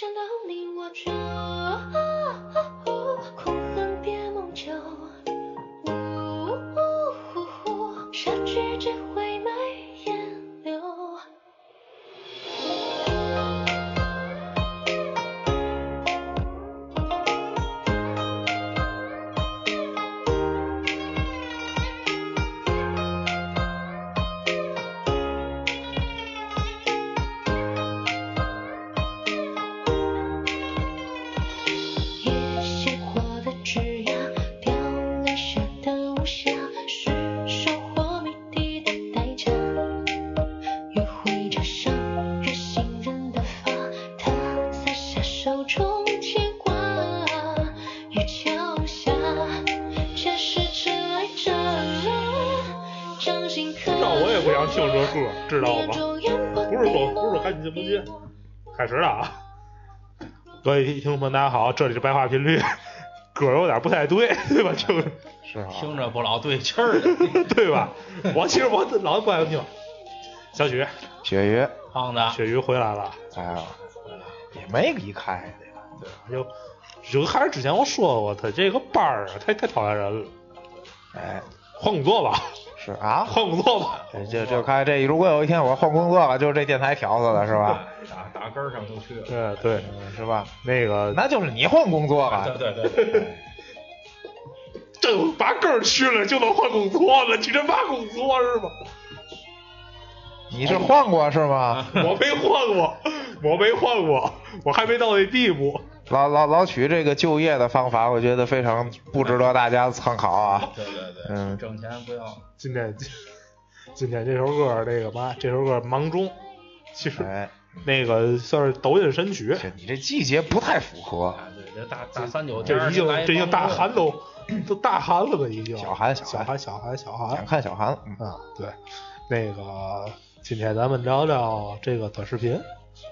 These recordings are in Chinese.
想到你我就开始了啊！各位听众朋友，大家好，这里是白话频率，歌有点不太对，对吧？就是啊，听着不老对气儿。对吧？我其实我老不爱听。小许，雪鱼，胖子，雪鱼回来了，哎呀，也没离开对吧？就就还是之前我说过，他这个班儿啊，太太讨厌人了。哎，换工作吧，是啊，换工作吧。这就就看这，如果有一天我换工作了，就是这电台条子了是吧？打打根儿上就去了。对对，嗯是吧？那个那就是你换工作了，对对对，这把根儿去了就能换工作了，你这嘛工作是吧？你是换过是吗？我没换过，我没换过，我还没到那地步。老老老曲这个就业的方法，我觉得非常不值得大家参考啊。对对对，嗯挣钱不要。今天 今天这首歌这个嘛，这首歌《芒种》，其实哎，那个算是抖音神曲，你这季节不太符合。啊，对，这大大三九天这已经这已经大寒都都大寒了吧？已经小寒小寒小寒寒小寒小想寒看小寒，嗯，啊！对，那个今天咱们聊聊这个短视频。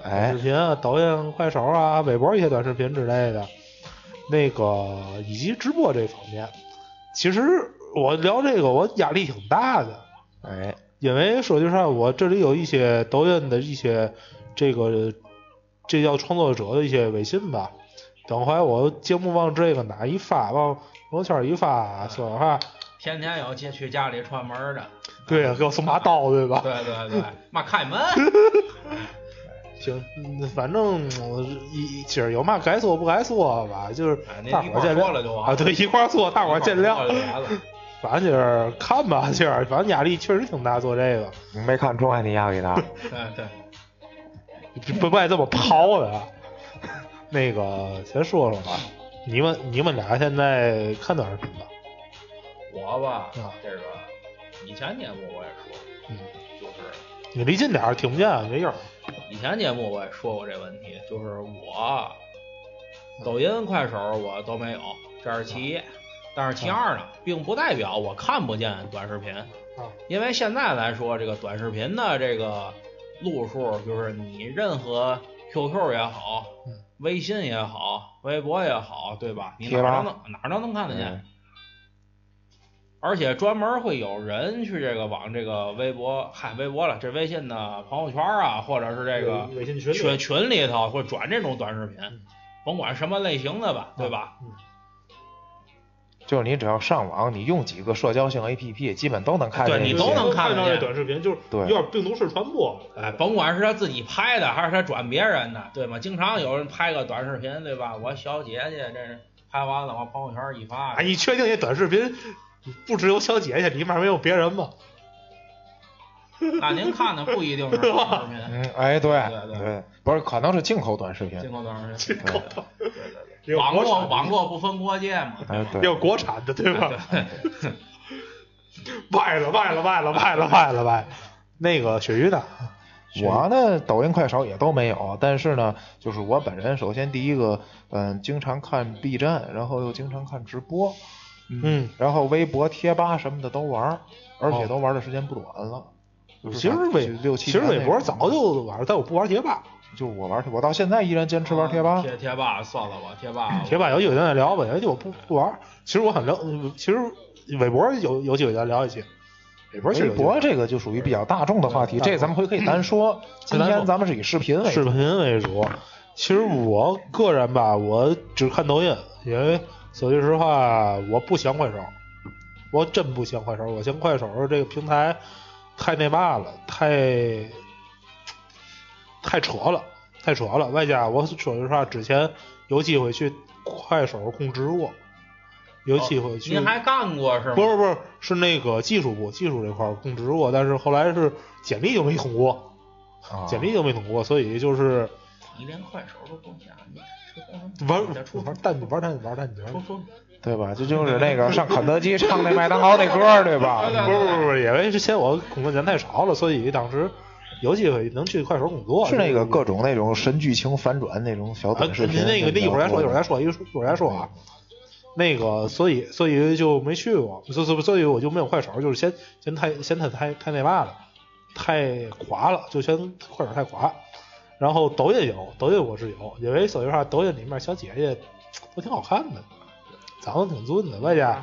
短哎视，频啊，抖音、快手啊、微博一些短视频之类的，那个以及直播这方面，其实我聊这个我压力挺大的，哎，因为说句实话，我这里有一些抖音的一些这个这叫创作者的一些微信吧，等会我节目往这个哪一发，往朋友圈一发，说哈，天天有去去家里串门的。对呀，给我送把刀，对吧？对对对，妈开门。行，嗯反正我一今儿有嘛该说不该说吧，就是大伙儿见一块儿说了就啊，对，一块儿说，大伙儿见谅。反正就是看吧，今儿反正压力确实挺大，做这个你没看出来你压力大？对对，不不爱这么抛的。那个先说说吧，你们你们俩现在看短视频吧？我吧啊，这个以前节目我也说，嗯，就是你离近点儿，听不见，没音儿。以前节目我也说过这问题，就是我抖音、快手我都没有，这是其一。但是其二呢，并不代表我看不见短视频，啊，因为现在来说，这个短视频的这个路数，就是你任何 QQ 也好，嗯微信也好，微博也好，对吧？你贴吧哪儿都能哪儿都能看得见。嗯而且专门会有人去这个往这个微博，嗨，微博了，这微信的朋友圈啊，或者是这个微信群群群里头会转这种短视频，甭管什么类型的吧，对吧？嗯就是你只要上网，你用几个社交性 APP，基本都能看见。对你都能看到见这短视频，就是对有点病毒式传播。哎，甭管是他自己拍的，还是他转别人的，对吗？经常有人拍个短视频，对吧？我小姐姐这是拍完了往朋友圈一发哎，，你确定这短视频不只有小姐姐，里面没有别人吗？那您看的不一定是短视频，嗯，哎，对对对不是，可能是进口短视频进。口短视频，进口的，对对对网络网络不分国界嘛，哎，对也，有国产的，对吧？对 歪了，卖了，卖了，卖了，卖了，卖了。那个鳕鱼的？我呢，抖音、快手也都没有，但是呢，就是我本人，首先第一个，嗯，经常看 B 站，然后又经常看直播，嗯，然后微博、贴吧什么的都玩，而且哦都玩的时间不短了。就是其实微六七其实微博早就玩，但我不玩贴吧。就我玩，我到现在依然坚持玩贴吧。贴贴吧算了吧，贴吧贴吧有机会咱再聊吧，有机会我不不玩。其实我很聊，其实微博有有机会咱聊一期。微博博这个就属于比较大众的话题，嗯这咱们回可以单说。今天咱们是以视频为。视频为主。其实我个人吧，我只看抖音，因为说句实话，我不想快手，我真不想快手，我嫌快手这个平台太那嘛了，太太扯了，太扯了。外加我说句实话，之前有机会去快手控制过，有机会去。您还干过是吗？不是不是，是那个技术部技术这块儿控制过，但是后来是简历就没通过，啊简历就没通过，所以就是你连快手都不下，你玩再出玩蛋玩蛋玩蛋玩说说，对吧？这就是那个上肯德基唱那麦当劳那歌儿，对吧？不不不是，因为之前我工作人太少了，所以当时有机会能去快手工作。是那个各种那种神剧情反转那种小啊，短视频。那个那一会儿再说，一会儿再说，一会儿再说啊。那个，所以所以就没去过，所以所以我就没有快手，就是嫌嫌太嫌它太太那嘛了，太垮了，就嫌快手太垮。然后抖音有，抖音我是有，因为说实话，抖音里面小姐姐都挺好看的，长得挺俊的，外加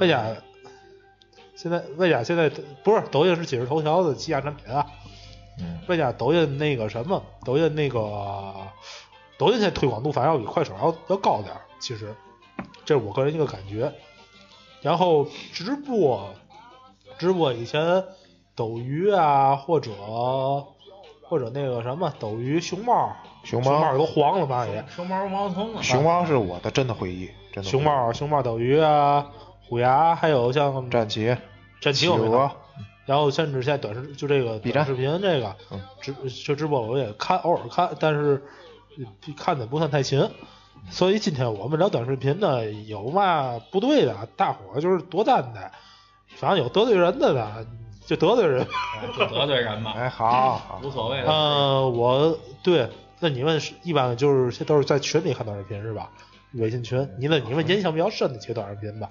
外加现在外加现在不是抖音是今日头条的旗下产品啊，外加抖音那个什么，抖音那个抖音现在推广度反而要比快手要要高点，其实这是我个人一个感觉。然后直播，直播以前抖鱼啊，或者或者那个什么斗鱼熊猫，熊猫熊猫都黄了吧也，熊猫毛虫啊，熊猫是我的真的回忆，真的熊猫熊猫斗鱼啊，虎牙，还有像战旗、战旗我没鹅看，然后甚至现在短视就这个 B 站短视频这个嗯直就直播我也看，偶尔看，但是呃看的不算太勤。所以今天我们聊短视频呢，有嘛不对的，大伙儿就是多担待，反正有得罪人的呢，就得罪人。哎就得罪人嘛，哎，好，好无所谓的。呃，我对，那你们是一般就是现都是在群里看短视频是吧？微信群，你们你们印象比较深的几个短视频吧？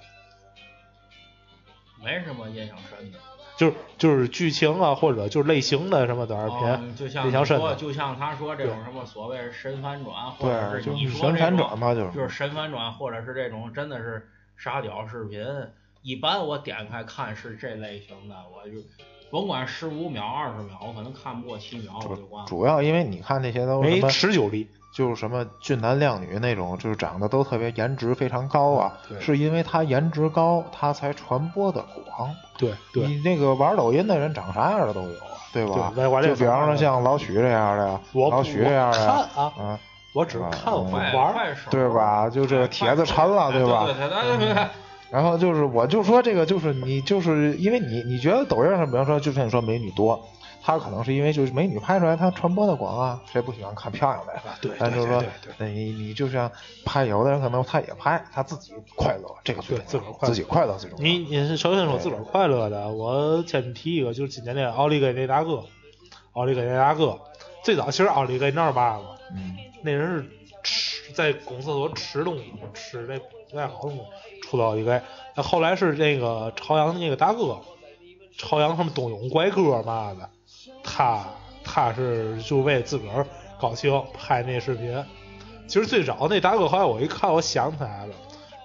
没什么印象深的。就是就是剧情啊，或者就是类型的什么短视频，哦就像说，印象深的。就像他说这种什么所谓神反转，或者，是你说这种反转嘛，就是就是神反转，或者是这种真的是傻屌视频。一般我点开看是这类型的，我就甭管十五秒、二十秒，我可能看不过七秒我就关了。主要因为你看那些都什么，持久力，就是什么俊男靓女那种，就是长得都特别颜值非常高啊，对是因为他颜值高，他才传播的广。对对你那个玩抖音的人长啥样的都有啊，对吧？就比方说像老许这样的呀，老许这样的我呀，看啊啊，我只啊看玩儿，对吧？就这帖子沉了，对吧？对对对对对然后就是，我就说这个，就是你，就是因为你，你觉得抖音上，比方说，就像你说美女多，他可能是因为就是美女拍出来，她传播的广啊，谁不喜欢看漂亮的呀？对但就是说你你就像拍，有的人可能他也拍，他自己快乐，这个最自个儿快乐自己快乐最重要。你你是首先说自个儿快乐的，我先提一个，就是今年那个奥利给那大哥，奥利给那大哥，最早其实奥利给那儿嘛，嗯，那人是吃在公厕所吃东西，吃那不太好弄，出到奥利给。那后来是那个朝阳那个大哥，朝阳他们冬泳怪哥嘛的，他他是就为自个儿高兴拍那视频。其实最早那大哥，后来我一看，我想起来了，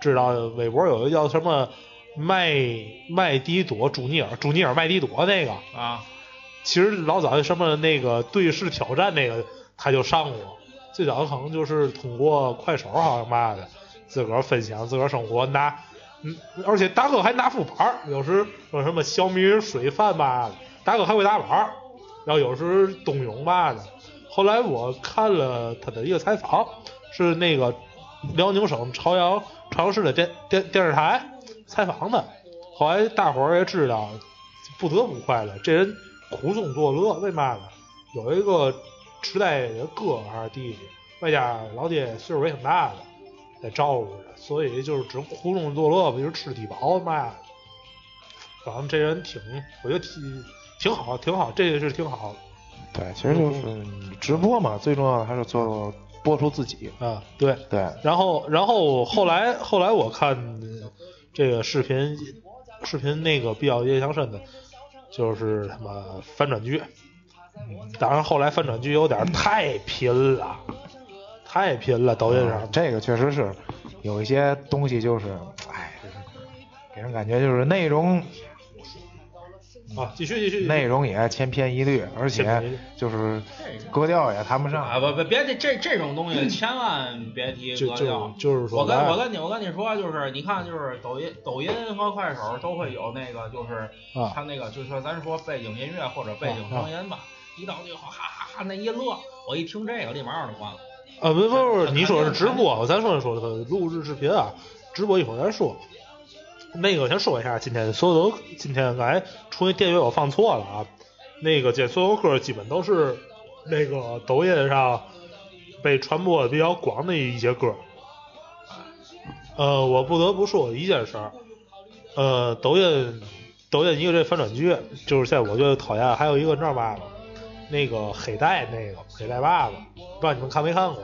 知道微博有一个叫什么麦麦迪朵朱尼尔朱尼尔麦迪朵那个，啊，其实老早什么那个对视挑战那个他就上过，最早可能就是通过快手好像嘛的，自个儿分享自个儿生活拿，嗯，而且大哥还拿副牌儿，有时说什么小米水饭嘛的，大哥还会打板儿，然后有时冬泳嘛的。后来我看了他的一个采访，是那个辽宁省朝阳朝阳市的电电电视台采访的，后来大伙儿也知道，不得不快乐，这人苦中作乐，为嘛呢？有一个痴呆的哥还是弟弟，外加老爹岁数也挺大的，在照顾着，所以就是只苦中作乐吧，就是吃低保嘛的。反正这人挺，我觉得挺挺好，挺好，这个是挺好对，其实就是直播嘛，最重要的还是做播出自己。啊，对。对，然后，然后后来后来我看呃这个视频，视频那个比较印象深的，就是他妈翻转剧。嗯当然后来翻转剧有点太拼了，太拼了，抖音上啊这个确实是有一些东西，就是，哎，就是给人感觉就是内容，嗯，啊，继续继续，内容也千篇一律，而且就是这个格调也谈不上。啊不不别这这这种东西千万别提就就格调。就是说，我跟我跟你我跟你说，就是你看，就是抖音抖音和快手都会有那个，就是啊它那个就是说咱说背景音乐或者背景声音吧，一到最后哈哈哈那一乐，我一听这个立马我就关了。啊，不不不，你说是直播，咱说说的录制视频啊，直播一会儿再说。那个先说一下，今天所有的今天刚才出那电乐我放错了啊，那个这所有歌基本都是那个抖音上被传播的比较广的一些歌。呃，我不得不说一件事儿，呃，抖音抖音一个这反转剧，就是现在我觉得讨厌，还有一个你知道嘛吗？那个黑带那个黑带爸爸，不知道你们看没看过？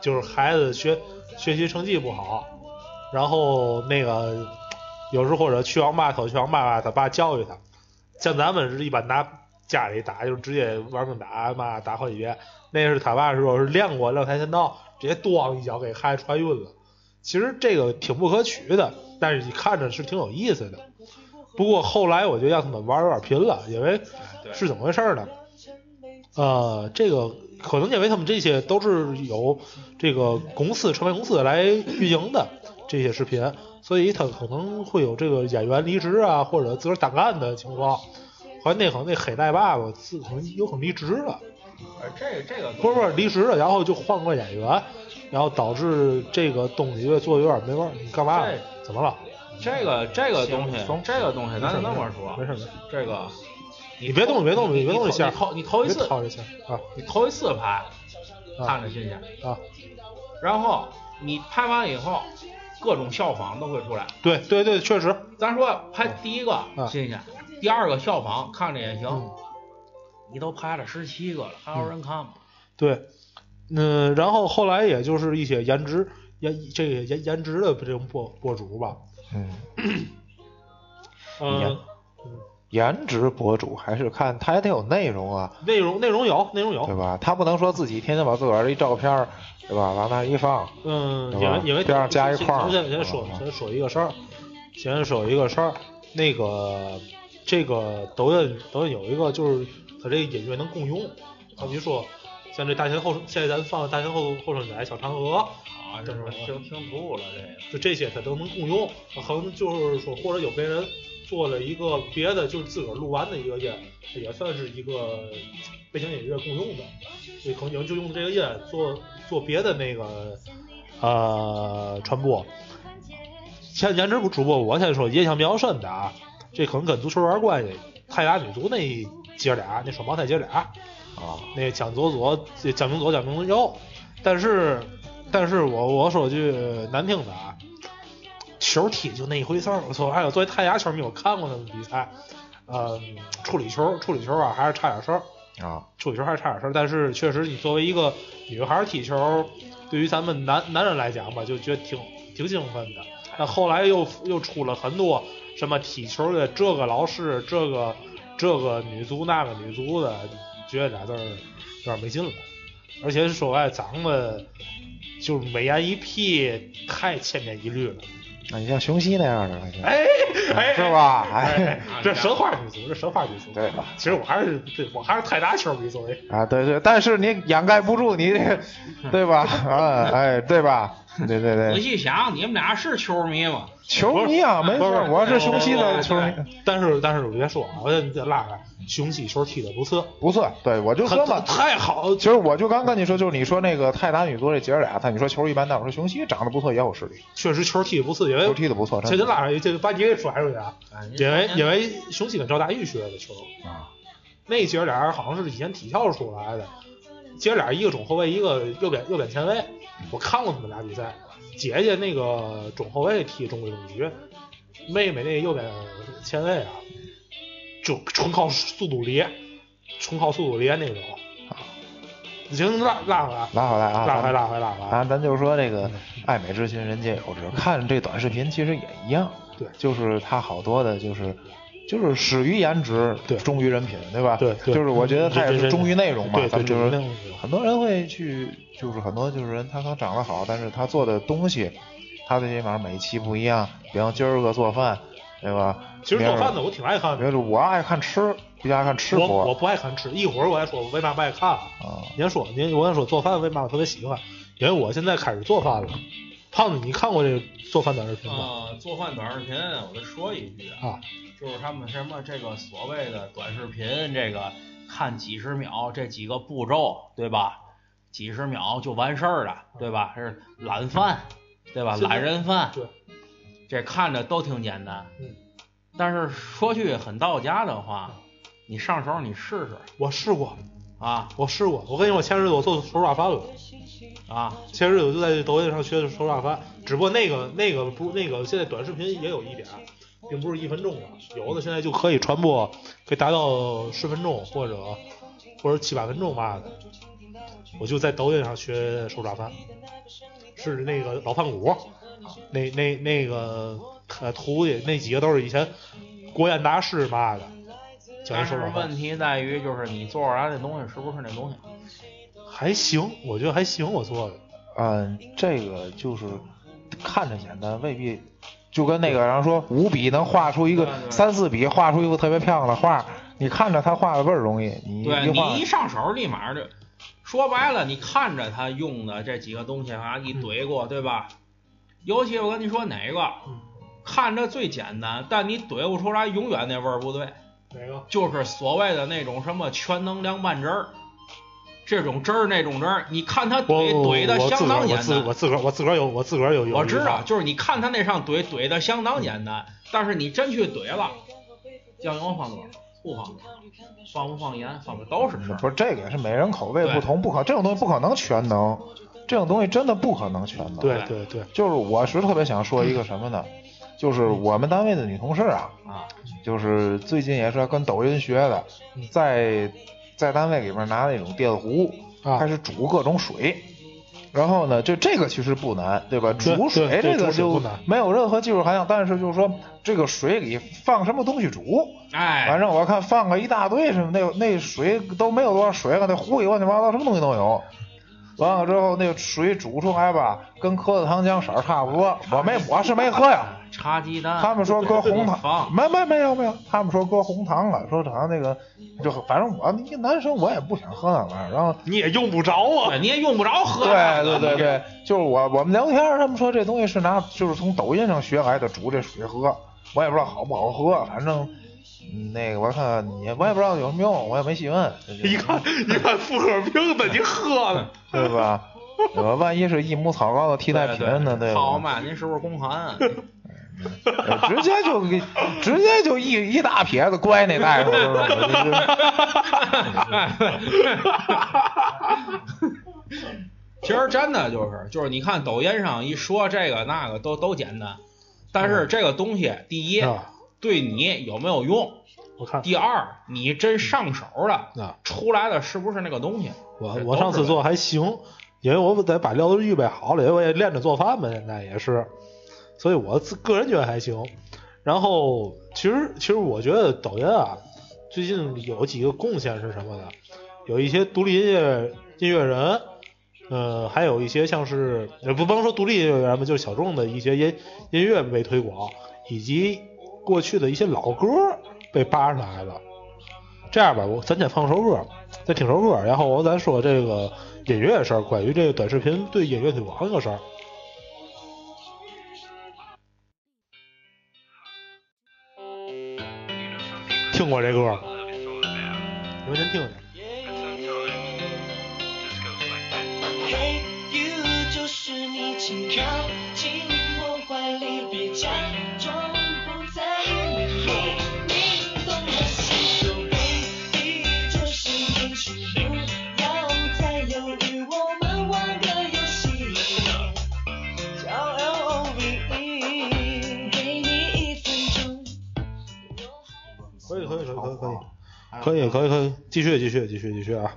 就是孩子学学习成绩不好，然后那个有时候或者去网吧偷去网吧，他爸教育他，像咱们是一般拿家里打，就直接玩命打嘛，打好几遍。那是他爸说是练过练跆拳道，直接咣一脚给孩子踹晕了。其实这个挺不可取的，但是你看着是挺有意思的。不过后来我觉得让他们玩有点频了，因为是怎么回事呢？呃，这个可能因为他们这些都是有这个公司传媒公司来运营的这些视频，所以他可能会有这个演员离职啊，或者自个儿单干的情况。好像那可能那黑带爸爸自可能有可能离职了，呃，这这个不是不是离职了，然后就换个演员，然后导致这个东西做的有点没味儿。你干嘛？怎么了？这个这个东西松，这个东西咱就那么说，没事没事，这个你别动别动你别动一下你头你头一次你头一次拍，啊看着新鲜，啊！然后你拍完以后，各种效仿都会出来。对对对，确实，咱说拍第一个啊新鲜，第二个效仿看着也行，嗯你都拍了十七个了，还有人看吗？对，嗯，然后后来也就是一些颜值颜这个颜颜值的这种博博主吧，嗯，嗯、颜值博主还是看他也得有内容啊，内容内容有内容有，对吧？他不能说自己天天把自个儿的一照片，对吧，往那儿一放，嗯，因为因为边上加一块儿先先说嗯先说一个事儿，先说一个事儿，那个这个抖音抖音有一个就是它这个音乐能共用，好比说像这大前后现在咱放大前后后生仔小嫦娥。啊，这是听听吐了这个。就这些它都能共用，可能就是说或者有别人做了一个别的，就是自个儿录完的一个音，也算是一个背景音乐共用的，所以可能就用这个音做做别的那个呃传播。前颜值主播，我先说印象比较深的啊，这可能跟足球有点关系。泰达女足那姐俩，那双胞胎姐俩，啊，那个江左左、江明左、蒋明右，但是，但是我我说句难听的啊，球踢就那一回事儿。我说，还有作为泰牙球迷，我看过他们比赛，嗯，处理球处理球啊还是差点事儿，啊，处理球还是差点事儿。但是确实，你作为一个女孩儿踢球，对于咱们男男人来讲吧，就觉得挺挺兴奋的。那后来又又出了很多什么踢球的这个老师，这个这个女足那个女足的，觉得俩字儿有点没劲了。而且说白了长得就是美颜一屁，太千篇一律了。那你像熊西那样的，哎哎，是吧？哎，这神话女足，这神话女足。对其实我还是对我还是泰达球迷作为。啊，对对，但是你掩盖不住你这，对吧？啊，哎，对吧？对对对仔对，细想，你们俩是球迷吗？球迷啊，没事不是，我是雄西的球迷，但是但是我别说啊，我得拉开，雄西球踢的不错，不错。对，我就说嘛，太好，其实我就刚跟你说，就是你说那个泰达女足这姐儿俩，他你说球一般，但我说雄西长得不错，也有实力，确实球踢的不错，因为球踢的不错，这就拉开，这就把你给甩出去啊！哎因为因为雄西跟赵大玉学的球，啊，那姐儿俩好像是以前体校出来的，姐儿俩一个中后卫，一个右边右边前卫，我看过他们俩比赛。姐姐那个中后卫踢中规中矩，妹妹那个右边前卫啊，就纯靠速度连，纯靠速度连那种。行，拉拉回来，拉回来啊，拉回来，拉回来，拉回来。啊，咱就说这个爱美之心，人皆有之。看这短视频其实也一样，对就是它好多的，就是就是始于颜值，对忠于人品，对吧？对对就是我觉得他也是忠于内容嘛。对对咱们就是很多人会去，就是很多就是人他可能长得好，但是他做的东西，他的这玩意儿每期不一样。比方今儿个做饭，对吧？其实做饭的我挺爱看的，就是我爱看吃，比较爱看吃我我不爱看吃，一会儿我再说我为嘛不爱看。啊。您说您我跟你说做饭为嘛我特别喜欢，因为我现在开始做饭了。胖子，你看过这个做饭短视频吗？啊，做饭短视频，我再说一句啊，就是他们什么这个所谓的短视频，这个看几十秒这几个步骤，对吧？几十秒就完事儿了，对吧？这是懒饭，对吧？懒人饭，对，这看着都挺简单，嗯。但是说句很到家的话，你上手你试试我试过，啊我试过。我跟你说，前日子我做手抓饭了。啊！前日子我就在抖音上学的手抓饭，只不过那个那个不那个现在短视频也有一点，并不是一分钟的，有的现在就可以传播，可以达到十分钟或者或者七八分钟吧的。我就在抖音上学手抓饭，是那个老饭骨，那那那个呃徒弟那几个都是以前国宴大师嘛的，教但是人手抓饭问题在于，就是你做出来的东西是不是那东西？还行，我觉得还行，我做的。嗯，这个就是看着简单，未必就跟那个然后说五笔能画出一个对对三四笔画出一个特别漂亮的画，你看着他画的倍儿容易，你对一画你一上手立马就，说白了，你看着他用的这几个东西啊，一怼过，对吧？尤其我跟你说哪个，嗯，看着最简单，但你怼不出来，永远那味儿不对，哪个？就是所谓的那种什么全能凉拌汁儿，这种汁儿那种汁儿，你看他怼怼的相当简我自我。自个儿我自个儿有我自个儿有有我知道，就是你看他那上怼怼的相当简单，但是你真去怼了，酱油放多少，醋放多少，放不放盐，放不都是事儿。不是这个也是每人口味不同，不可这种东西不可能全能，这种东西真的不可能全能。对对对，就是我是特别想说一个什么呢？就是我们单位的女同事啊，啊，就是最近也是跟抖音学的，在在单位里边拿那种电壶啊开始煮各种水。然后呢，就这个其实不难，对吧？煮水这个就没有任何技术含量，但是就是说这个水里放什么东西煮，哎，反正我看放个一大堆什么，那那水都没有多少水了，那壶里乱七八糟什么东西都有。完了之后，那个水煮出来吧，跟喝的糖浆色儿差不多。我没，我是没喝呀。茶鸡蛋，他们说搁红糖，没没没有没有，他们说搁红糖了，说好像那个就反正我一个男生我也不想喝那玩意儿，然后你也用不着啊，。你也用不着喝。对对对对，就是我我们聊天，他们说这东西是拿就是从抖音上学来的，煮这水喝，我也不知道好不好喝，反正嗯那个我看你我也不知道有什么用，我也没细问，一看一看妇科病的，你喝了。对吧？我万一是益母草膏的替代品呢，对吧？好嘛，您是不是宫寒？呃直接就给直接就一一大撇子乖那大夫？其实真的就是就是你看抖音上一说这个那个都都简单，但是这个东西，第一啊对你有没有用？我看第二，你真上手了，啊，出来的是不是那个东西？我我上次做还行，因为我得把料都预备好了，因为我也练着做饭嘛，现在也是，所以我自个人觉得还行。然后其实其实我觉得抖音啊，最近有几个贡献是什么呢？有一些独立音乐音乐人，呃，还有一些像是也不甭说独立音乐人吧，就是小众的一些音音乐被推广，以及过去的一些老歌被扒上来了。这样吧，我咱先放首歌，再听首歌，然后我再说这个音乐事儿，关于这个短视频对音乐推广这个事儿。过这歌吗？你们真听听。嘿，you 就是你，可以可以可以。可以可以继续继续继续继续啊。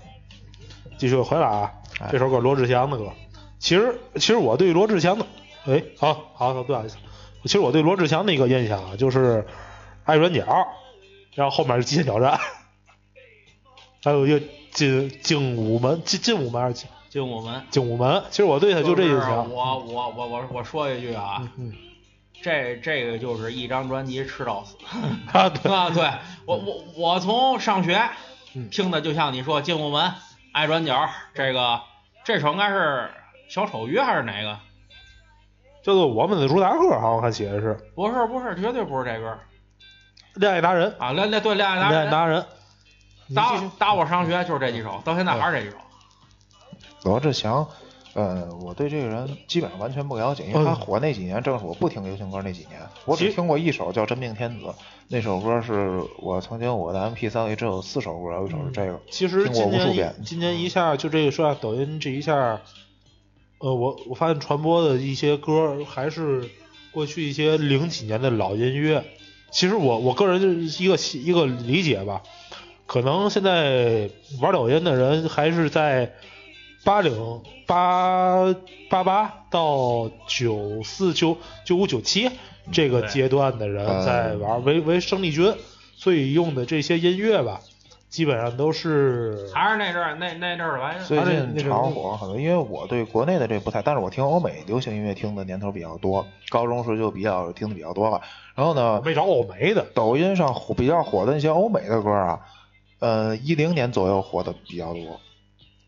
继续回来啊。这首歌罗志祥的歌。其实其实我对罗志祥的哎好好好不好意思。其实我对罗志祥的一个印象啊就是爱转角然后后面是极限挑战。还有一个精精武门精武门还是精武门。精武门。其实我对他就这印象我我我我我说一句啊这这个就是一张专辑吃到死 啊，对，啊！对我我我从上学嗯听的，就像你说《进屋门》《爱转角》这个这首应该是小丑鱼还是哪个？叫做我们的主打歌，好像看写的是不是不是，绝对不是这歌恋爱达人，啊！恋恋对恋爱达人，恋爱达人。你打打我上学就是这几首，到现在还是这几首。罗志祥，呃，我对这个人基本上完全不了解，因为他嗯火那几年正是我不听流行歌那几年，我只听过一首叫《真命天子》，那首歌是我曾经我的 MP 三里只有四首歌，有一首是这个，其实今年今年一下就这个说下抖音这一下，呃，我我发现传播的一些歌还是过去一些零几年的老音乐。其实我我个人就是一个一个理解吧，可能现在玩抖音的人还是在八零八八八到九四九九五九七这个阶段的人嗯在玩，为为生力军，所以用的这些音乐吧，基本上都是还是那阵儿那那阵儿来最近炒火很多，因为我对国内的这不太，但是我听欧美流行音乐听的年头比较多，高中时候就比较听的比较多了。然后呢，没找欧美的，抖音上火比较火的那些欧美的歌啊，呃，一零年左右火的比较多，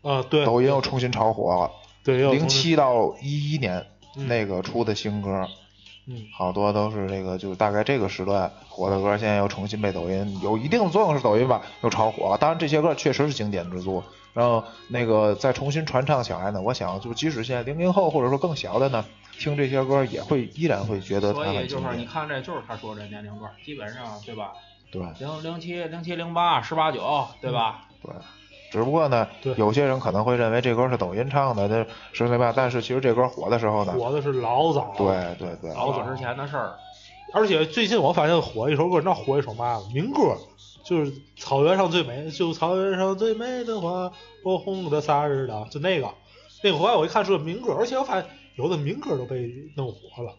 啊，对，抖音又重新炒火了。对，又零七到一一年嗯那个出的新歌，嗯，好多都是这个，就是大概这个时段火的歌，现在又重新被抖音有一定的作用，是抖音吧，又炒火了。当然这些歌确实是经典之作，然后那个再重新传唱起来呢，我想就即使现在零零后或者说更小的呢，听这些歌也会依然会觉得它所以很经典。就是你看，这就是他说这年龄段，基本上对吧？对零零七、零七、零八、十八九，对吧？对。只不过呢对，有些人可能会认为这歌是抖音唱的，这是那吧？但是其实这歌火的时候呢，火的是老早，对对对，老早之前的事儿。而且最近我发现火一首歌，你知道火一首嘛？民歌，就是草原上最美，就草原上最美的花，火红的萨日的，就那个。那个后来我一看是个民歌，而且我发现有的民歌都被弄火了。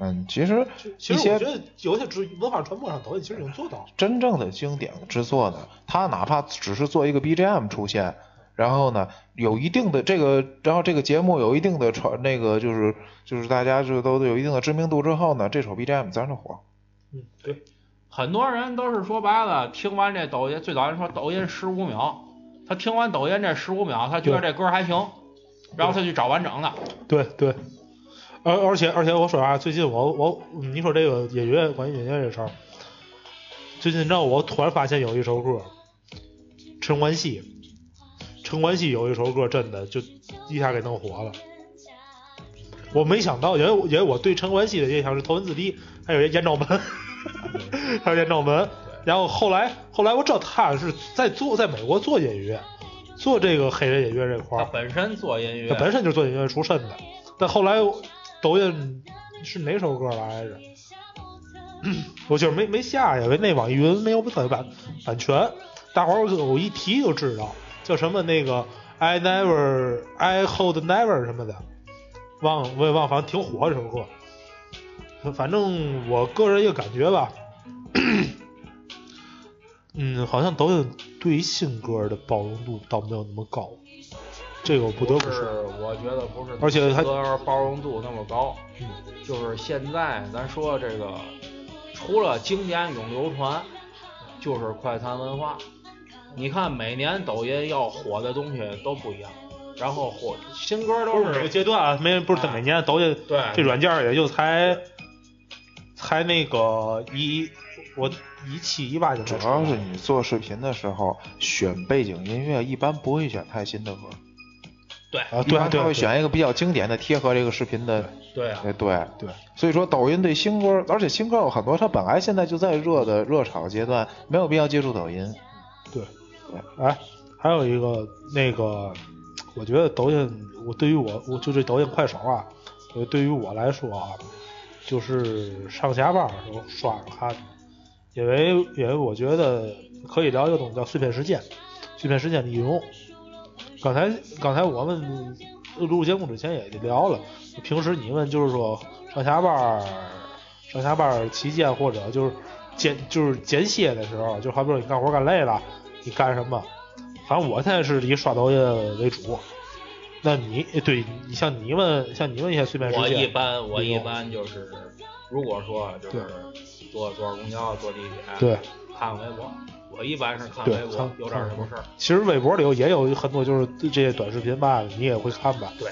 嗯，其实其实我觉得有些知文化传播上抖音其实已经做到了。真正的经典之作呢，它哪怕只是做一个 BGM 出现，然后呢有一定的这个，然后这个节目有一定的传那个就是就是大家就都有一定的知名度之后呢，这首 BGM 自然就火。嗯，对，很多人都是说白了，听完这抖音，最早人说抖音十五秒，他听完抖音这十五秒，他觉得这歌还行，然后他去找完整的。对对，而而且而且我说啊，最近我我你说这个音乐关于音乐这事儿，最近你知道我突然发现有一首歌，陈冠希，陈冠希有一首歌真的就一下给弄火了。我没想到，因为因为我对陈冠希的印象是头文字 D，还有艳照门，还有艳照门。然后后来后来我知道他是在做在美国做音乐，做这个黑人音乐这块儿。他本身做音乐，他本身就是做音乐出身的，但后来抖音是哪首歌来着？我就是没没下，因为那网易云没有版版版权，大伙儿我一提就知道叫什么那个 I never I hold never 什么的，忘了我也忘，反正挺火这首歌。反正我个人一个感觉吧，嗯，好像抖音对于新歌的包容度倒没有那么高，这个我不得不。是，我觉得不是，而且还歌包容度那么高。嗯就是现在咱说这个，除了经典永流传，就是快餐文化。你看每年抖音要火的东西都不一样，然后火新歌都是每个阶段啊，没不是每年抖音对这软件也就才才那个一我一七一八就主要是你做视频的时候选背景音乐，一般不会选太新的歌，对啊，一对他会选一个比较经典的，贴合这个视频的。对啊，哎，对对，所以说抖音对新歌，而且新歌有很多，它本来现在就在热的热炒阶段，没有必要接触抖音。对对，哎，还有一个那个，我觉得抖音，我对于我我就这抖音快手啊，呃，对于我来说啊，就是上下班的时候刷着看，因为因为我觉得可以聊一个东西叫碎片时间，碎片时间利用。刚才刚才我们录节目之前也聊了，平时你们就是说上下班儿上下班儿期间或者就是间就是间歇的时候，就好比说你干活干累了，你干什么？反正我现在是以刷抖音为主。那你对你像你们像你们一些碎片时我一，般我一般就是如果说就是坐坐公交、坐地铁，对，看看微博。我一般是看对微博看，有点什么事儿。其实微博里头也有很多就是这些短视频吧，你也会看吧？对，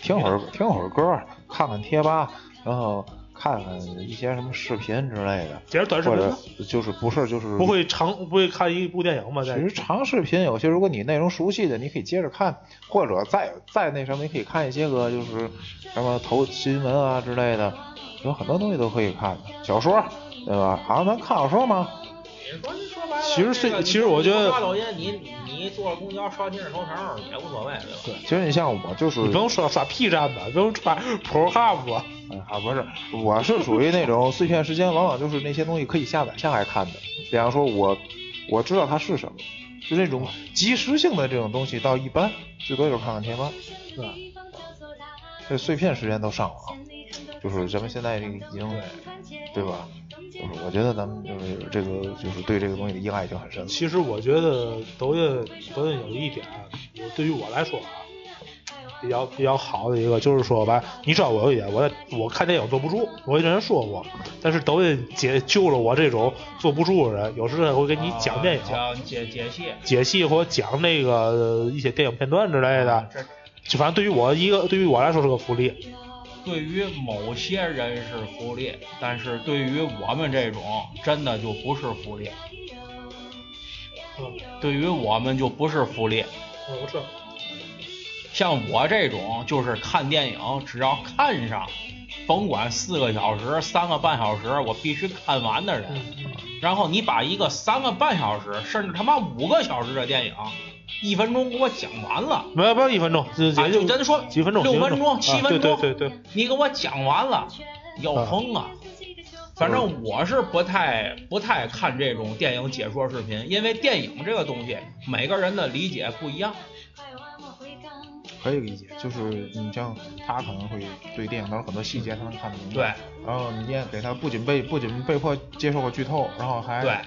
听会儿听会儿歌，看看贴吧，然后看看一些什么视频之类的，也是短视或者频？就是不是就是不会长不会看一部电影吗？其实长视频有些，如果你内容熟悉的，你可以接着看，或者再再那什么，你可以看一些个就是什么头新闻啊之类的，有很多东西都可以看。小说，对吧？好像咱看小说吗？你说说白了，其实这个其实我觉得你刷抖音，你你坐着公交刷今日头条也无所谓，对吧？其实你像我就是你不用刷刷 P 站的，不用刷 Pornhub 吧。哎啊，不是，我是属于那种碎片时间，往往就是那些东西可以下载下来看的。比方说我我知道它是什么，就那种即时性的这种东西，倒一般，最多就是看看贴吧。对吧？这碎片时间都上网，就是咱们现在这个已经，对吧？就是我觉得咱们就是这个就是对这个东西的依赖已经很深了。其实我觉得抖音抖音有一点，我对于我来说啊，比较比较好的一个就是说吧，你知道我有一点，我我看电影坐不住，我跟人说过，但是抖音解救了我这种坐不住的人，有时候会给你讲电影、讲解解析解析或讲那个呃一些电影片段之类的，这就反正对于我一个对于我来说是个福利。对于某些人是福利，但是对于我们这种真的就不是福利。嗯，对于我们就不是福利。嗯，我知道。像我这种就是看电影，只要看上，甭管四个小时、三个半小时，我必须看完的人。然后你把一个三个半小时，甚至他妈五个小时的电影，一分钟给我讲完了，没有，不要一分钟，就啊，也就咱说几分钟，六分钟、七啊分钟，对对对对，你给我讲完了，要疯啊！反正我是不太不太看这种电影解说视频，因为电影这个东西，每个人的理解不一样。可以理解，就是你像他可能会对电影当中很多细节他能看得明白，对，然后你也给他不仅被不仅被迫接受过剧透，然后还对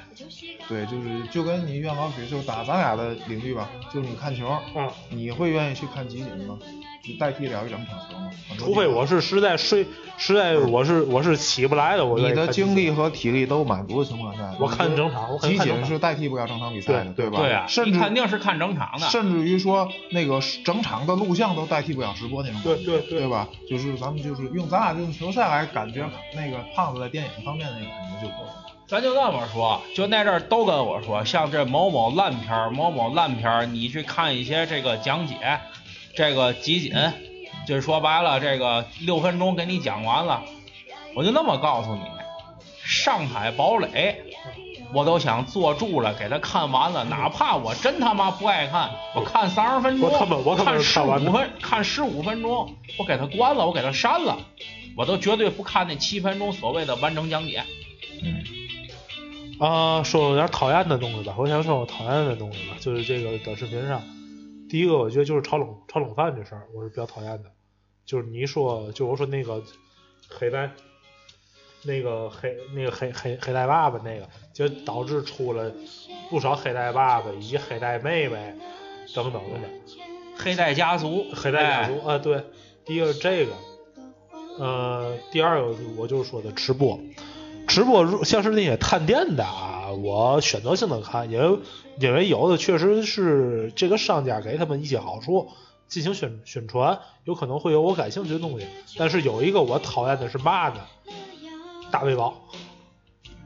对，就是就跟你愿老许就打咱俩的领域吧，就是你看球，嗯，你会愿意去看集锦吗？你代替了一整场球吗？除非我是实在睡，实在我是我是起不来的，我你的精力和体力都满足的情况下，我看整场我集锦是代替不了整场比赛的，对吧？对啊，你甚至肯定是看整场的。甚至于说那个整场的录像都代替不了直播那种感觉，对对对对吧？就是咱们就是用咱俩这种球赛来感觉那个胖子在电影方面那个感觉就够了。咱就这么说，就那阵儿都跟我说，像这某某烂片儿、某某烂片儿，你去看一些这个讲解，这个集锦，就是说白了，这个六分钟给你讲完了。我就那么告诉你，上海堡垒，我都想坐住了给他看完了，哪怕我真他妈不爱看，我看三十分钟，我他妈我他妈看十五分，看十五分钟，我给他关了，我给他删了，我都绝对不看那七分钟所谓的完整讲解。嗯，啊，说有点讨厌的东西吧，我想说我讨厌的东西吧，就是这个短视频上，第一个我觉得就是炒冷炒冷饭这事儿，我是比较讨厌的。就是你说，就我说那个黑带，那个黑那个黑黑黑带爸爸那个，就导致出了不少黑带爸爸以及黑带妹妹等等的。黑带家族，黑带家哎族啊，对，第一个是这个，呃，第二个我就是说的吃播，直播如像是那些探店的啊，我选择性的看，因为因为有的确实是这个商家给他们一些好处进行宣宣传，有可能会有我感兴趣的东西，但是有一个我讨厌的是嘛呢？大背包，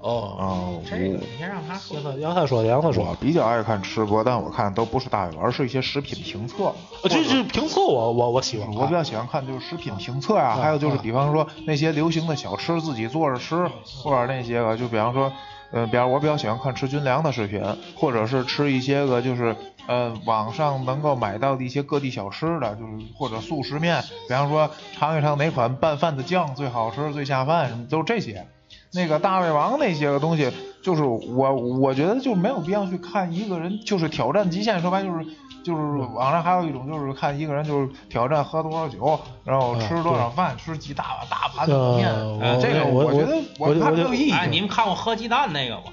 哦，哦，这个你先让他说让。他让他说，让他我说，比较爱看吃播，但我看都不是大胃王，而是一些食品评测。呃这这评测我我我喜欢，我比较喜欢看就是食品评测呀、还有就是比方说那些流行的小吃自己做着吃，或者那些个就比方说，呃，比方我比较喜欢看吃军粮的视频，或者是吃一些个就是呃网上能够买到的一些各地小吃的，就是或者速食面，比方说尝一尝哪款拌饭的酱最好吃、最下饭什么，都是这些。那个大胃王那些个东西，就是我我觉得就没有必要去看一个人就是挑战极限，说白就是就是网上还有一种就是看一个人就是挑战喝多少酒，然后吃多少饭，吃几大碗大盘子面，这个我觉得我我看没有意义。哎，你们看过喝鸡蛋那个吗？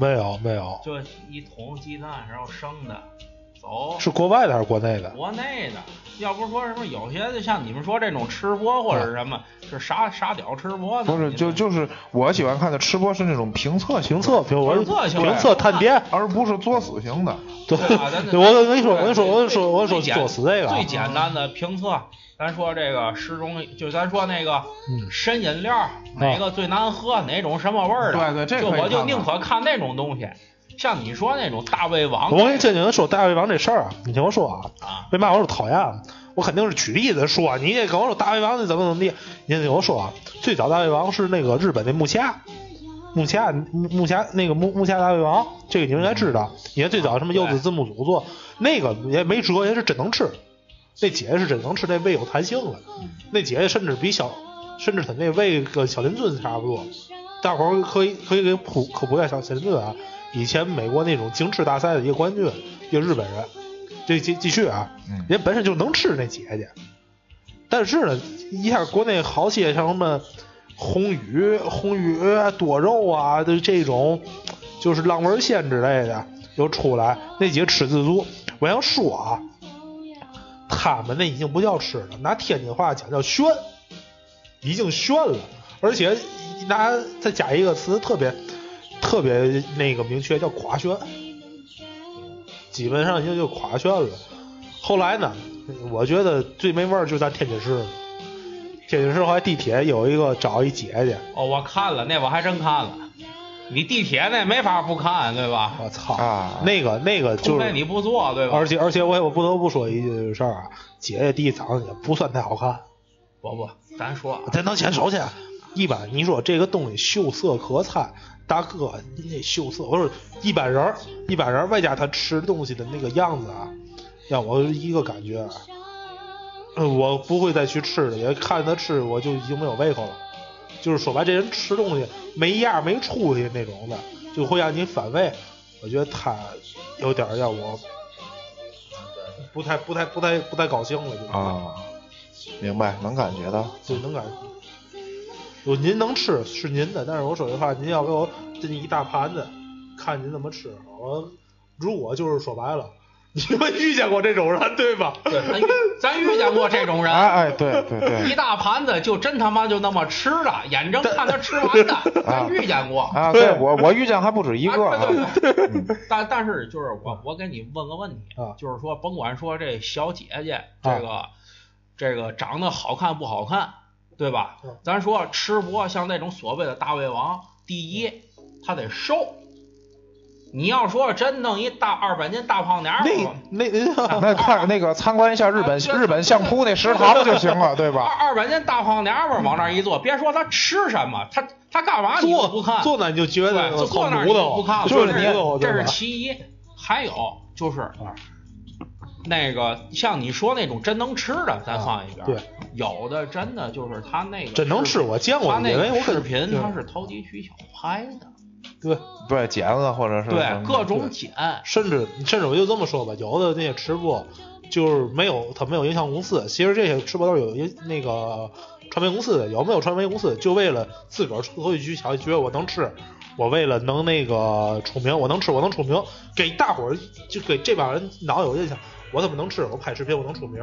没有没有，就一桶鸡蛋，然后生的，走是国外的还是国内的？国内的，要不说什么有些像你们说这种吃播或者是什么，是傻傻屌吃播呢？不是，就就是我喜欢看的吃播是那种评测型评测，评评测型的评测探店，而不是作死型的。对对 对，我跟你说，我跟你说，我跟你说，我跟你说，作死这个啊最简单的评测，咱说这个十种，就咱说那个嗯参饮料，哪个最难喝，哪种什么味儿的，对对这可以就我就宁可看那种东西。像你说那种大胃王，我跟你正经说大胃王这事儿啊，你听我说啊，啊，为嘛我说讨厌啊？我肯定是举例子说，你也跟我说大胃王你怎么怎么地，你听我说啊，最早大胃王是那个日本的木下，木下木木下那个木木下大胃王，这个你们应该知道。你看最早什么柚子字幕组做那个也没辙，也是真能吃，那姐姐是真能吃，那胃有弹性了，那姐姐甚至比小，甚至她那胃跟小林尊差不多。大伙儿可以可以给普科普一下小小林尊啊，以前美国那种精吃大赛的一个冠军，一个日本人。这继继续啊，嗯人本身就能吃那姐姐，但是呢，一下国内好些像什么红鱼、红鱼啊多肉啊的这种，就是浪味仙之类的又出来，那几个吃自助。我想说啊，他们那已经不叫吃了，拿天津话讲叫炫，已经炫了，而且拿再加一个词特别特别那个明确，叫垮炫。基本上就就垮炫了。后来呢，我觉得最没味儿就在天津市了。天津市后来地铁有一个找一姐姐，哦，我看了，那我还真看了。你地铁那没法不看，对吧？我操，啊那个那个就是，那你不做，对吧？而且而且我也我不得不说一句事儿啊，姐姐第一长得也不算太好看。不不，咱说啊咱能先首先，一般你说这个东西秀色可餐，大哥你那秀色，我说一般人儿一般人儿外加他吃东西的那个样子啊，让我一个感觉我不会再去吃了，也看他吃我就已经没有胃口了。就是说白，这人吃东西没样儿没出息那种的，就会让你反胃。我觉得他有点儿让我不太不太不太不太高兴了，就啊，明白，能感觉到。就能感觉。我您能吃是您的，但是我说句话，您要给我这一大盘子，看您怎么吃。我如果就是说白了，你们遇见过这种人对吧？对，咱遇咱遇见过这种人，哎哎，对对对一。大盘子就真他妈就那么吃了，眼睁看他吃完的，咱遇见过。啊，对我我遇见还不止一个啊对啊。对对但但是就是我我给你问个问题啊就是说甭管说这小姐姐这个、这个长得好看不好看，对吧？嗯咱说吃播像那种所谓的大胃王，第一他得瘦。你要说真弄一大二百斤大胖娘们儿，那那 那看那个参观一下日本日本相扑那食堂就行了，对吧？二百斤大胖娘们儿往那儿一坐，别说他吃什么，他他干嘛你都不看，坐坐那你就觉，得坐那儿就不看了，就是你这是其一，还有就是那个像你说那种真能吃的，咱放一边儿。对，有的真的就是他那个真能吃，我见过，他那因为我视频他是投机取巧拍的，对，不对，剪子或者是对各种剪，甚至甚至我就这么说吧，有的那些吃播就是没有他没有影响公司，其实这些吃播都是有一那个传媒公司的，有没有传媒公司就为了自个儿投机取巧，觉得我能吃，我为了能那个出名，我能吃我能出名，给大伙儿就给这帮人脑有印象，我怎么能吃，我拍视频我能出名，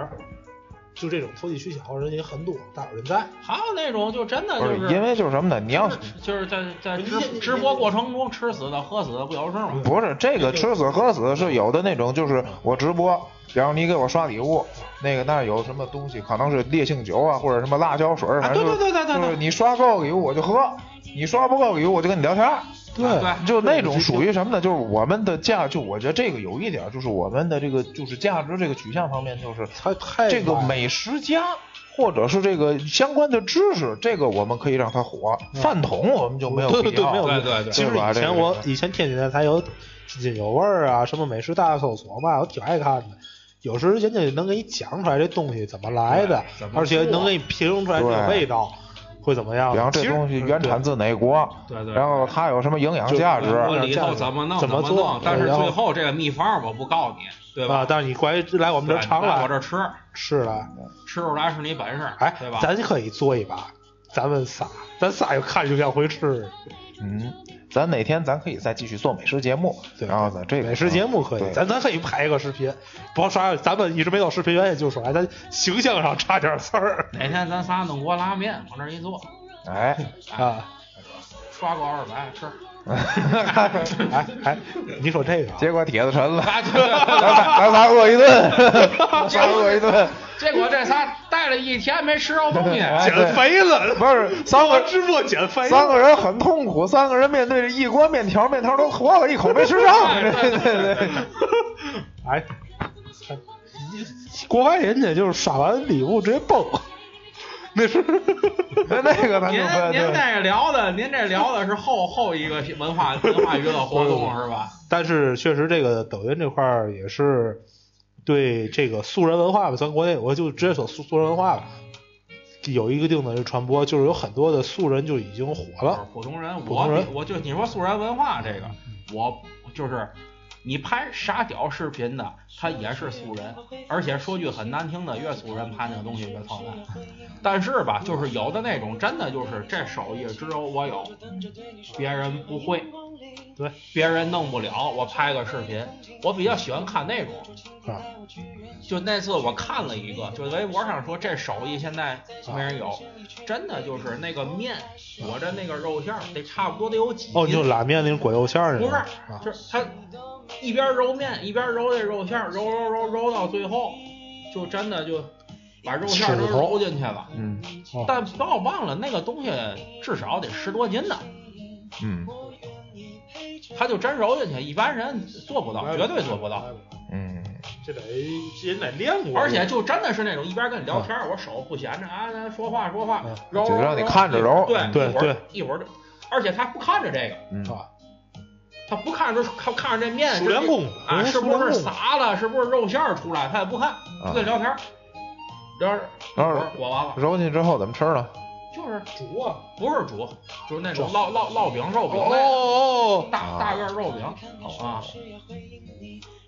就这种投机取巧人也很多，大有人在。还有那种就真的就是是因为就是什么呢？你要就是在在直直播过程中吃死的喝死的不有事吗？不是这个吃死喝死是有的那种，就是我直播，然后你给我刷礼物，那个那有什么东西，可能是烈性酒啊，或者什么辣椒水儿，反正就是对对对对对就是你刷够礼物我就喝，你刷不够礼物我就跟你聊天儿。对对就那种属于什么呢？就是我们的价，就我觉得这个有一点，就是我们的这个就是价值这个取向方面，就是太太这个美食家或者是这个相关的知识，这个我们可以让它火。饭桶我们就没有对对对，必要。对对对其实以前我以前天津台才有津津有味儿啊，什么美食大搜索嘛，我挺爱看的。有时人家能给你讲出来这东西怎么来的而且能给你评论出来这个味道会怎么样。比方这东西原产自哪国，对对然后它有什么营养价值，我里头怎么弄怎么做，但是最后这个秘方我不告诉你，对吧？啊，但是你关于来我们这尝来来我这儿吃，吃来，吃出来是你本事，哎对吧？，咱可以做一把，咱们仨，咱仨又看就像回吃。嗯，咱哪天咱可以再继续做美食节目，对然后咱这个美食节目可以，咱咱可以拍一个视频。不要啥，咱们一直没有视频原因，就是说哎咱形象上差点事儿哪天咱仨弄锅拉面往这儿一坐，哎，啊。刷个二百吃。哎哎，你说这个啊，结果帖子沉了，啊咱仨咱仨饿一顿，咱仨饿一顿。结果这仨待了一天没吃着东西，哎减肥了，不是三个直播减肥，三个人很痛苦，三个人面对着一锅面条，面条都活了，一口没吃上。对对对，哎，你国外人家就是刷完礼物直接崩，那是那那个咱您您对。这聊的，您这聊的是后后一个文化文化娱乐活动 是吧？但是确实这个抖音这块儿也是对这个素人文化吧，咱国内我就直接说素素人文化吧，有一个定的传播，就是有很多的素人就已经火了。普通人，普通人我我就你说素人文化这个，我就是你拍傻屌视频的，他也是素人，而且说句很难听的，越素人拍那个东西越操蛋。但是吧，就是有的那种真的就是这手艺只有我有，别人不会。对，别人弄不了，我拍个视频，我比较喜欢看那种。啊，就那次我看了一个，就微博上说这手艺现在没人有，真的就是那个面裹着那个肉馅儿，得差不多得有几斤。哦，就拉面那种裹肉馅儿的不是就是他一边揉面一边揉这肉馅儿，揉揉揉揉到最后，就真的就把肉馅儿都揉进去了。嗯。哦。但不要忘了，那个东西至少得十多斤呢，嗯。他就真揉进去，一般人做不到，绝对做不到。嗯，这得人得练过，而且就真的是那种一边跟你聊天儿，我手不闲着啊，咱说话说话揉，揉揉就让你揉看着揉对对一会儿对一会儿就，而且他不看着这个，嗯。啊，他不看着看看着这面是熟练功夫啊，是不是熟练功夫洒了，是不是肉馅儿出来，他也不看，就跟聊天儿，聊着一会然后儿裹完了，揉进去之后怎么吃呢？就是煮啊，不是煮，就是那种烙烙烙饼肉饼哦哦哦，大大个儿肉饼啊，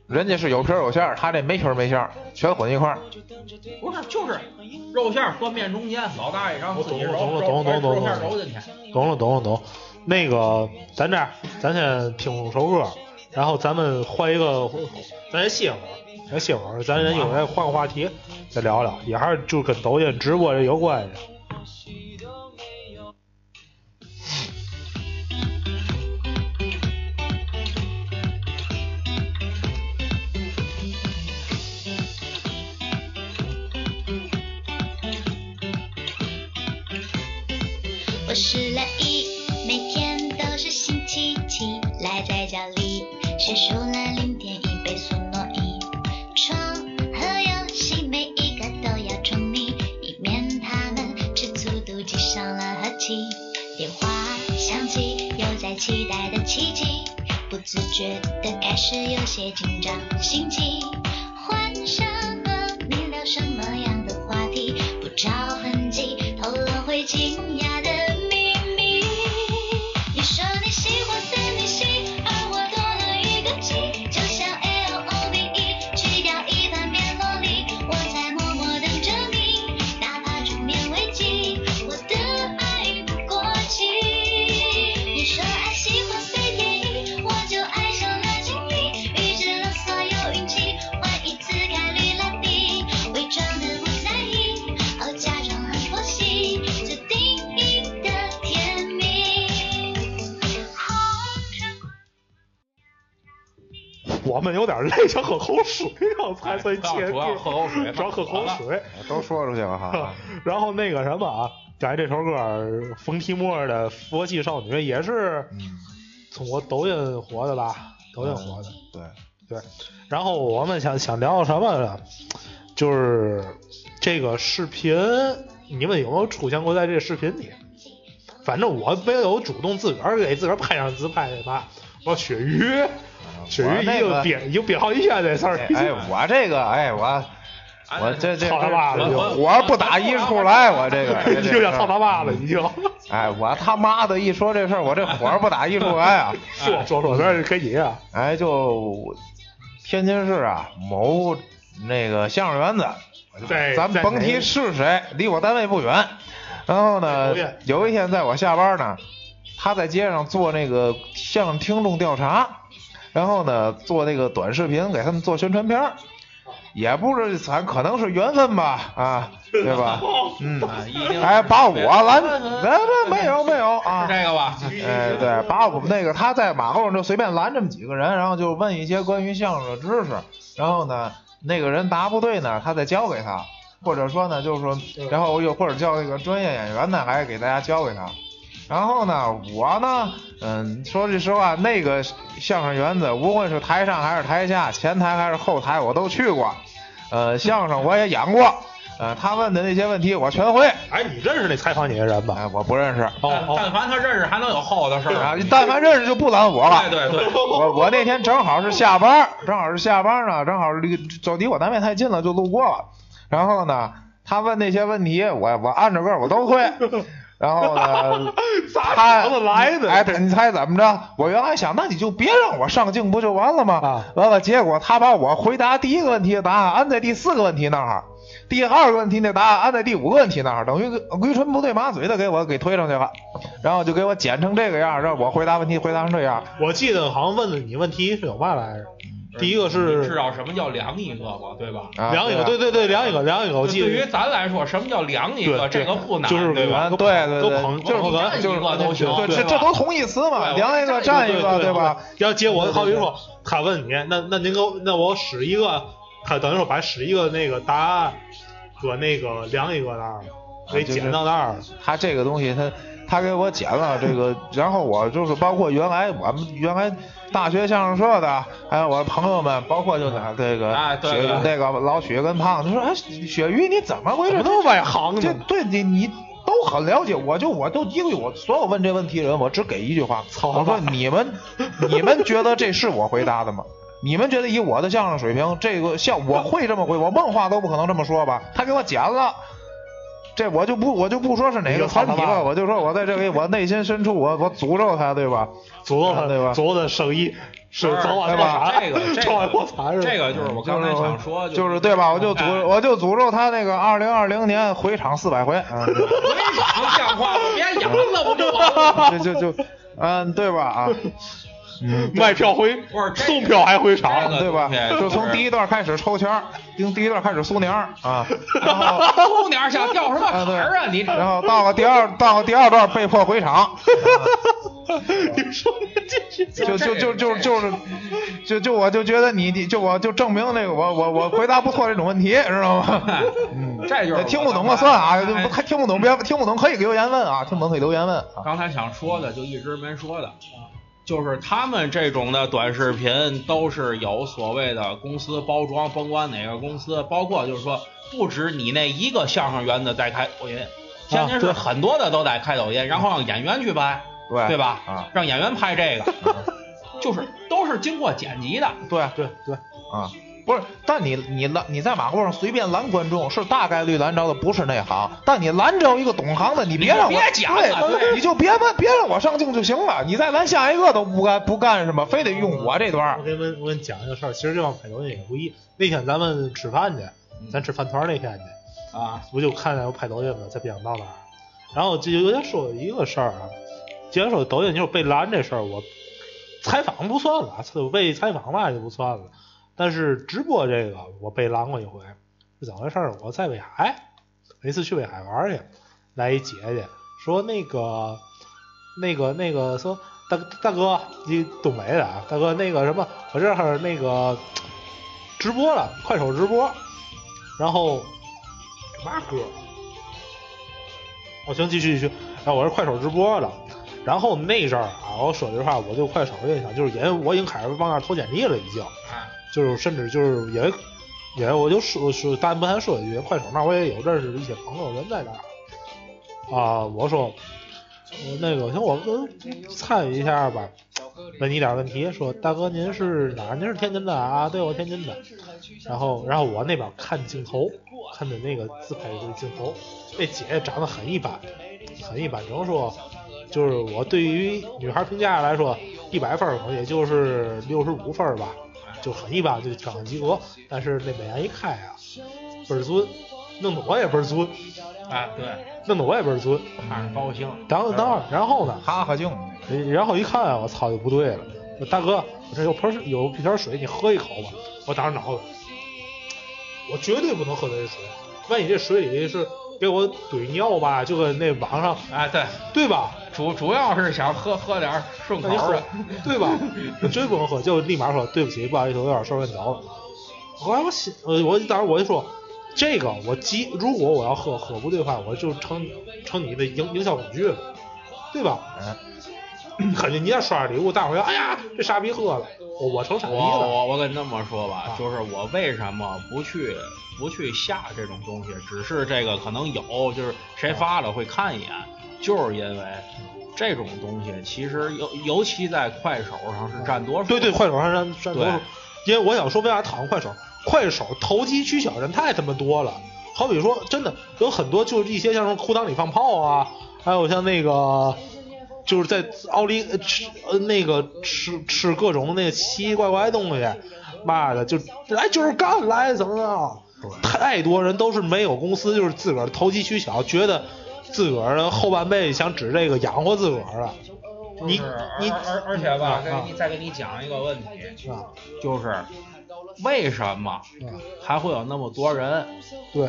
人家是有皮儿有馅儿，他这没皮儿没馅儿，全混一块儿。不是就是肉馅儿和面中间，老大爷让自己揉懂了揉懂了懂了懂了揉进去。懂了懂了懂。那个，咱这样，咱先听首歌，然后咱们换一个，咱先歇会儿，先歇会儿，咱人一会儿再换个话题，再聊聊，也还是就跟抖音直播这有关系。结束了零点一倍速挪移，床和游戏每一个都要宠溺，以免他们吃醋妒忌伤了和气。电话响起，又在期待的奇迹，不自觉的开始有些紧张心悸。我们有点累，想喝口水，然后才算接主要喝口水主要喝口水。都说出去了哈。然后那个什么啊，刚才这首歌冯提莫的《佛系少女》也是从我抖音火的吧？抖音火的。对，对，然后我们想想聊什么呢？就是这个视频，你们有没有出现过在这个视频里？反正我没有主动自个儿给自个儿拍张自拍的吧。我雪鱼，雪鱼已经我那个憋已经憋好几天这事儿哎。哎，我这个，哎，我我这这操他妈的火不打一处来，我这个已经要操他妈了，你就。哎，我他妈的一说这事儿，我这火不打一处来啊！说说说，这是给你啊。哎，就天津市啊某那个相声园子，在咱甭提是谁，离我单位不远。然后呢有一天在我下班呢，他在街上做那个向听众调查，然后呢做那个短视频给他们做宣传片儿，也不是咱可能是缘分吧，啊，对吧？嗯，哎，把我拦，是没没没有没有啊，这个吧？哎，对，把我们那个他在马路上就随便拦这么几个人，然后就问一些关于相声的知识，然后呢，那个人答不对呢，他再教给他，或者说呢，就是说，然后又或者叫那个专业演员呢，还给大家教给他。然后呢，我呢，嗯，说句实话，那个相声园子，无论是台上还是台下，前台还是后台，我都去过。呃，相声我也演过，呃，他问的那些问题我全会。哎，你认识那采访你的人吧？哎，我不认识。哦哦，但但凡他认识，还能有后的事啊。，但凡认识就不拦我了。对对对，我我那天正好是下班，正好是下班呢，正好离走离我单位太近了，就路过了。然后呢，他问那些问题，我我按着个我都会。然后呢，他怎么来的哎，你猜怎么着？我原来想，那你就别让我上镜不就完了吗？啊完了，结果他把我回答第一个问题的答案安在第四个问题那儿，第二个问题的答案安在第五个问题那儿，等于驴唇不对马嘴的给我给推上去了，然后就给我剪成这个样，让我回答问题回答成这样。我记得好像问了你问题是有嘛来着？第一个是知道什么叫量一个吗？对吧？啊量一个，对对对对，量一个，量一个，我记对于。咱来说，什么叫量一个？这个不难，就是对吧？啊，对对都对，就是捧捧哏就是一个都行对，吧这这都同义词嘛，对量一个占一个，对吧？？然后结果好比说，他问你，那那您给我，那我使一个，他等于说把使一个那个答案搁那个量一个那儿，给就是剪到那儿。他这个东西他他给我剪了这个，然后我就是包括原来我们原来大学相声社的，还有我的朋友们，包括就拿这个雪哎对对那个老许跟胖子说，哎，雪鱼你怎么回事？怎么那么外行呢这对你你都很了解，我就我都因为我所有问这问题的人，我只给一句话，操我说你们 你们觉得这是我回答的吗？你们觉得以我的相声水平，这个像我会这么回，我梦话都不可能这么说吧？他给我剪了。这我就不我就不说是哪个团体了，我就说我在这里我内心深处我我诅咒他，对吧？诅咒他，对吧诅咒他生意是早晚对吧破产，这个这个早晚破产是这个就是我刚才想说，就是对吧？我就哎诅我就诅咒他那个二零二零年回场四百回，啊，对非常像话，吗别 养了不就完了？就就就，嗯，对吧？啊，嗯，卖票回不是送票还回场这，个对吧？就从第一段开始抽签儿，从第一段开始苏宁啊，然后后点想掉什么啊坎儿啊？你然后到了第二到了第二段被迫回场，你说这这就就就就就是就就我就觉得你你就我就证明那个我我我回答不错这种问题，知道吗？嗯，这就是听不懂了算啊，听不懂别听不懂可以留言问啊，听不懂可以留言问啊。刚才想说的就一直没说的，就是他们这种的短视频都是有所谓的公司包装，甭管哪个公司，包括就是说不止你那一个相声园子在开抖音，天津市对很多的都在开抖音，然后让演员去拍，对对吧？啊，让演员拍这个，就是都是经过剪辑的。对对对，啊，不是，但你你拦你在马路上随便拦观众，是大概率拦着的不是内行，但你拦着一个懂行的，你别让我别讲了对，你就别问，别让我上镜就行了，你再拦下一个都不干不干什么，非得用我这段儿。我给你们我给你讲一个事儿，其实这帮拍抖音也不易。那天咱们吃饭去，咱吃饭团那天去，啊，不就看见有拍抖音了在边上道那儿，然后就有点说一个事儿啊，既然说抖音就是被拦这事儿，我采访不算了，被采访嘛就不算了，但是直播这个我被拦过一回，是怎么回事？我在威海，那次去威海玩去，来一姐姐说那个那个那个说大大哥，你东北的啊，大哥那个什么，我这儿那个直播了，快手直播，然后这嘛歌？我行，继续继续。然后我是快手直播的，然后那阵儿啊，我说实话，我对快手的印象，就是因为我已经开始往那投简历了，已经，就是甚至就是也也我就说说，但不谈说一句，快手那我也有认识的一些朋友人在那儿啊，我说那个行，我跟参与一下吧，问你点问题，说大哥您是哪？您是天津的啊？对，我天津的。然后然后我那边看镜头，看的那个自拍的镜头，那姐姐长得很一般，很一般，只能说就是我对于女孩评价来说，一百分儿可能也就是六十五分儿吧，就很一般，就刚及格。但是那美颜一开啊，倍儿尊，弄得我也倍儿尊，哎，对，弄得我也倍儿尊。看着高兴。当当然，然后呢？哈哈镜，然后一看啊，我操，就不对了。大哥，我这有盆水有一瓶水，你喝一口吧。我当时脑子，我绝对不能喝这水，万一这水里是给我怼尿吧，就跟那网上，哎，对，对吧？主主要是想喝喝点顺口的。，对吧？我绝对不能喝，就立马说对不起，不好意思，我有点受不了了。后来我想，呃，我当时我就说，这个我急，如果我要喝喝不对的话，我就成成你的营营销工具了，对吧？嗯，肯定你要刷礼物，大伙儿要，哎呀，这傻逼喝了，我我成傻逼了。我我跟你这么说吧，啊就是我为什么不去不去下这种东西，只是这个可能有，就是谁发了会看一眼，就是因为这种东西其实尤尤其在快手上是占多数。对对，快手上占占多数，因为我想说为啥讨厌快手？快手投机取巧人太他妈多了。好比说，真的有很多就是一些像什么裤裆里放炮啊，还有像那个就是在奥利呃吃呃那个吃吃各种那个奇奇怪怪的东西，妈的就来就是干来怎么着？太多人都是没有公司，就是自个儿投机取巧，觉得自个儿的后半辈子想指这个养活自个儿了。你你而而且吧，啊给你再给你讲一个问题，啊就是为什么啊还会有那么多人对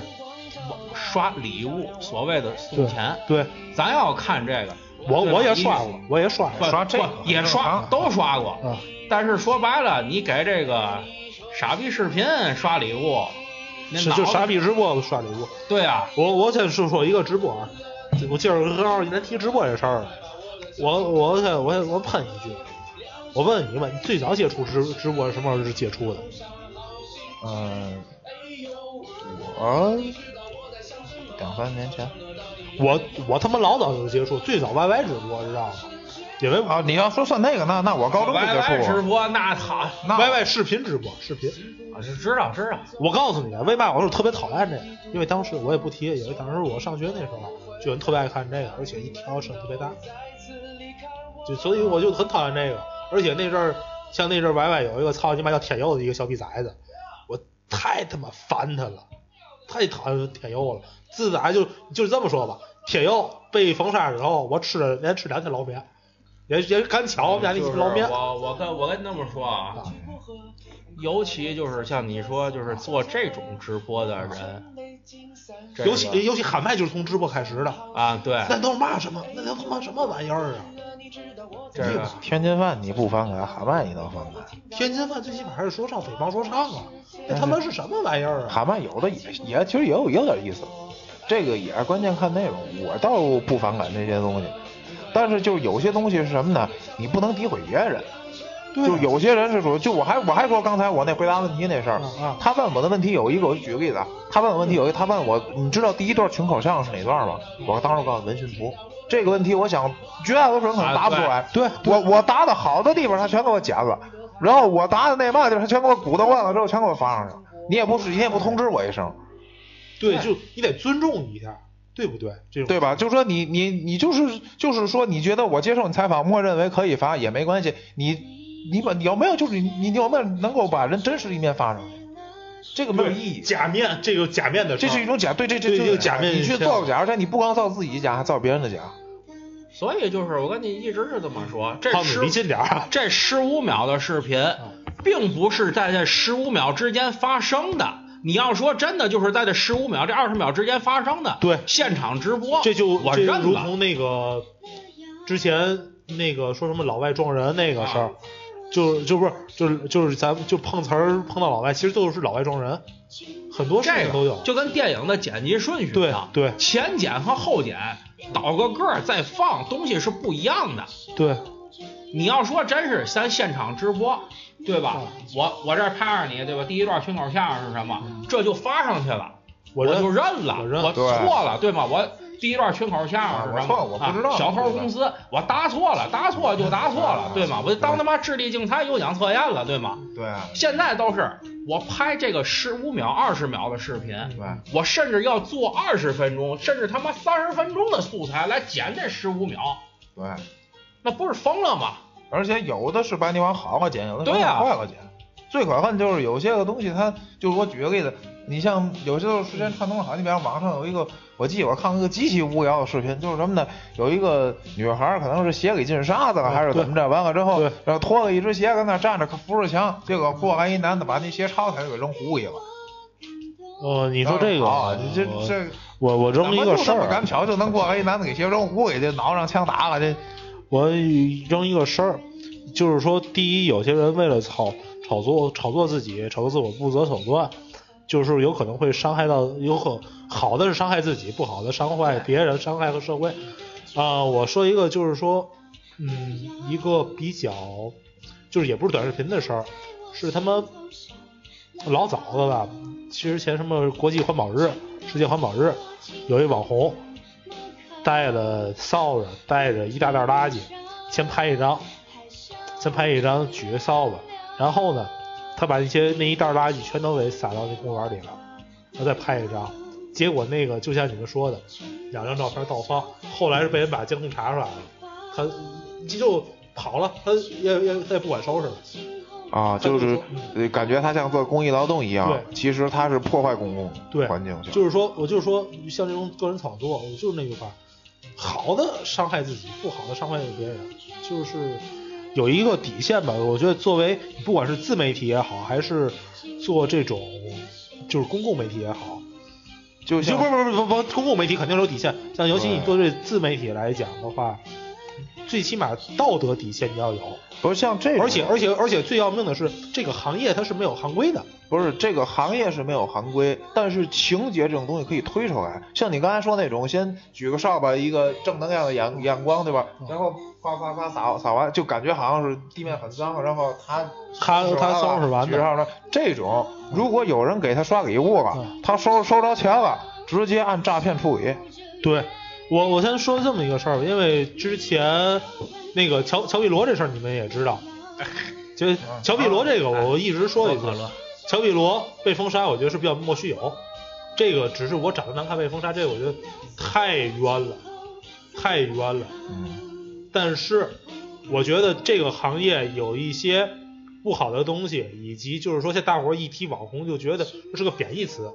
刷礼物，所谓的送钱？对，咱要看这个，我我也刷过，我也刷过刷这个也刷啊都刷过，啊。但是说白了，你给这个傻逼视频刷礼物，是就傻逼直播刷礼物。对啊，我我先说说一个直播啊，我今儿正好咱提直播这事儿，我我先我先我喷一句，我问你们，你最早接触直直播什么时候接触的？嗯，我两三年前我我他妈老早就接触，最早 YY 直播知道吗？因为啊，你要说算那个，那那我高中就接 YY 直。播那好，那 YY 视频直播视频，啊是知道知道，我告诉你，为嘛我是特别讨厌这个？因为当时我也不提，因为当时我上学那时候就人特别爱看这个，而且一调声特别大，就所以我就很讨厌这个。而且那阵儿像那阵儿 YY 有一个操你妈叫天佑的一个小逼崽子，我太他妈烦他了，太讨厌天佑了。自打就就这么说吧，天佑被封杀之后，我吃了连吃两天捞面，也也赶巧我们家那就是捞面。我我跟我跟你这么说啊，啊尤其就是像你说，就是做这种直播的人，这个尤其尤其喊麦就是从直播开始的，啊，对，那都是骂什么？那都他妈什么玩意儿啊？这个天津饭你不反感，喊麦你能反感？天津饭最起码还是说唱，北方说唱啊，那他妈是什么玩意儿啊？喊麦有的也也其实也有也有点意思，这个也是关键看内容。我倒不反感这些东西，但是就有些东西是什么呢？你不能诋毁别人。对啊就有些人是属于，就我还我还说刚才我那回答问题那事儿啊啊，他问我的问题有一个，我就举个例子啊，他问我问题有一个，他问我，你知道第一段群口相声是哪段吗？我当时告诉文训图。这个问题，我想绝大多数人可能答不出来。啊对对我我答的好的地方，他全给我剪了，然后我答的那嘛地方，他全给我鼓捣乱了之后，全给我发上去了。你也不是，你也不通知我一声，对，就你得尊重一下，对不对？这种对吧？就说你你你就是就是说，你觉得我接受你采访，默认为可以发也没关系。你你把有没有就是你你有没有能够把人真实的一面发上去？这个没有意义。假面，这个假面的这，是一种假，对这这这对这个假面你去造个假，而且你不光造自己假，还造别人的假。所以就是我跟你一直是这么说，这胖子十离近点。这十五秒的视频，并不是在这十五秒之间发生的。你要说真的，就是在这十五秒、这二十秒之间发生的，对现场直播，这就我这就认了。如同那个之前那个说什么老外撞人那个事儿，啊就就不是就是就是咱们就碰瓷儿碰到老外，其实都是老外撞人，很多事这情都有个。就跟电影的剪辑顺序一样，对对前剪和后剪倒个个儿再放，东西是不一样的。对你要说真是咱现场直播，对吧？嗯我我这儿拍着你，对吧？第一段群口相声是什么？这就发上去了，我就认了，我错了，对吗？我第一段群口相声是什么？啊我错我不知道啊小偷公司，我答错了，答错了就答错了，对吗？我就当他妈智力竞猜有奖测验了，对吗？对现在都是我拍这个十五秒、二十秒的视频，对，我甚至要做二十分钟，甚至他妈三十分钟的素材来剪这十五秒，对，那不是疯了吗？而且有的是把你往好了剪，有的对呀往坏了剪。最可恨就是有些个东西它，就是我举个例子，你像有些时候时间串通好，你比方网上有一个，我记我看过一个极其无聊的视频，就是什么呢？有一个女孩可能是鞋给进沙子了，还是怎么着？完了之后，然后脱了一只鞋跟那站着扶着墙，结果过来一男的把那鞋抄起来就给扔湖里了。哦，你说这个，啊，你这这我我扔一个事怎么就这么赶巧就能过来一男的给鞋扔湖里，这脑上枪打了这。我扔一个事儿，就是说，第一，有些人为了炒炒作炒作自己，炒作自我不择手段，就是有可能会伤害到，有可好的是伤害自己，不好的伤害别人，伤害和社会。啊、我说一个，就是说，嗯，一个比较，就是也不是短视频的事儿，是他们老早的了，其实前什么国际环保日、世界环保日，有一网红带了扫帚，带着一大袋垃圾，先拍一张，先拍一张举着扫把，然后呢，他把那些那一袋垃圾全都给撒到那公园里了，他再拍一张，结果那个就像你们说的，两张照片倒放，后来是被人把监控查出来了，他就跑了，他也也他也不管收拾了。啊，就是感觉他像做公益劳动一样，对其实他是破坏公共环境。就是说，我就是说，像这种个人炒作，我就是那句话，好的伤害自己，不好的伤害别人，就是有一个底线吧。我觉得作为不管是自媒体也好，还是做这种就是公共媒体也好，就不是不是不是不公共媒体肯定是有底线，像尤其你做这自媒体来讲的话，最起码道德底线你要有，不是像这种，而且而且而且最要命的是，这个行业它是没有行规的。不是这个行业是没有行规，但是情节这种东西可以推出来。像你刚才说那种，先举个扫把，一个正能量的眼眼光，对吧？然后啪啪啪扫扫完，就感觉好像是地面很脏，然后他他他收拾完的举上了这种，如果有人给他刷礼物了嗯，他收收着钱了，直接按诈骗处理。对我，我先说这么一个事儿吧，因为之前那个乔乔碧罗这事儿你们也知道，就乔碧罗这个我一直说一句，乔碧罗被封杀，我觉得是比较莫须有，这个只是我长得难看被封杀，这个我觉得太冤了，太冤了。嗯，但是我觉得这个行业有一些不好的东西，以及就是说，现在大伙儿一提网红就觉得这是个贬义词。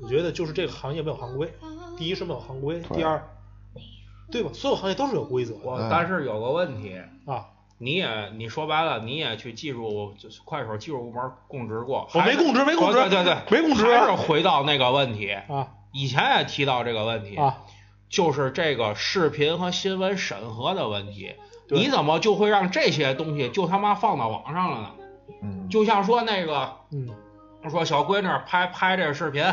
我觉得就是这个行业没有行规，第一是没有行规，第二，对吧？所有行业都是有规则的我嗯但是有个问题，啊。你也你说白了，你也去技术就是快手技术部门供职过，我没供职没供职对对对，没供职还是回到那个问题，啊以前也提到这个问题，啊！就是这个视频和新闻审核的问题。你怎么就会让这些东西就他妈放到网上了呢？嗯，就像说那个嗯，说小闺女拍拍这个视频，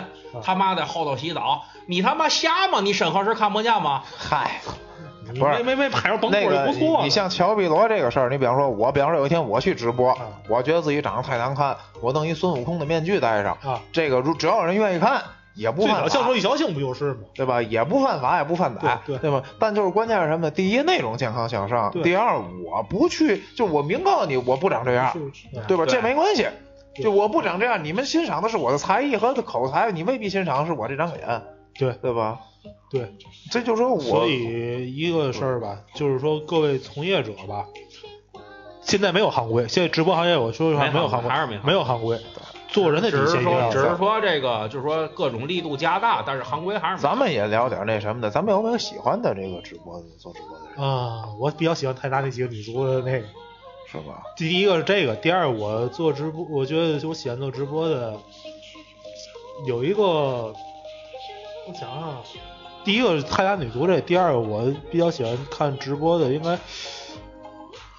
他妈在后头洗澡，你他妈瞎吗？你审核时看不见吗？嗨，你不是没没没拍着崩过那个就不。你你像乔碧罗这个事儿，你比方说，我比方说有一天我去直播，啊我觉得自己长得太难看，我弄一孙悟空的面具戴上，啊，这个如只要有人愿意看，也不犯法早相说。一小性不就是吗？对吧？也不犯法，也不犯歹，对对吧？但就是关键是什么？第一，内容健康向上；对第二，我不去，就我明告诉你，我不长这样，对吧？这没关系，对就我不长这样，你们欣赏的是我的才艺和口才，你未必欣赏的是我这张脸，对。对吧？对，这就说我，所以一个事儿吧，就是说各位从业者吧，现在没有行规，现在直播行业我说实话没没有行规，还是没没有行规，做人的底线一定要在。只是说这个，就是说各种力度加大，但是行规还是咱们也聊点那什么的，咱们有没有喜欢的这个直播的做直播的人，啊，我比较喜欢泰达那几个女足的那个。是吧？第一个是这个，第二我做直播，我觉得我喜欢做直播的有一个，我想想啊，第一个是泰达女足这，第二个我比较喜欢看直播的，应该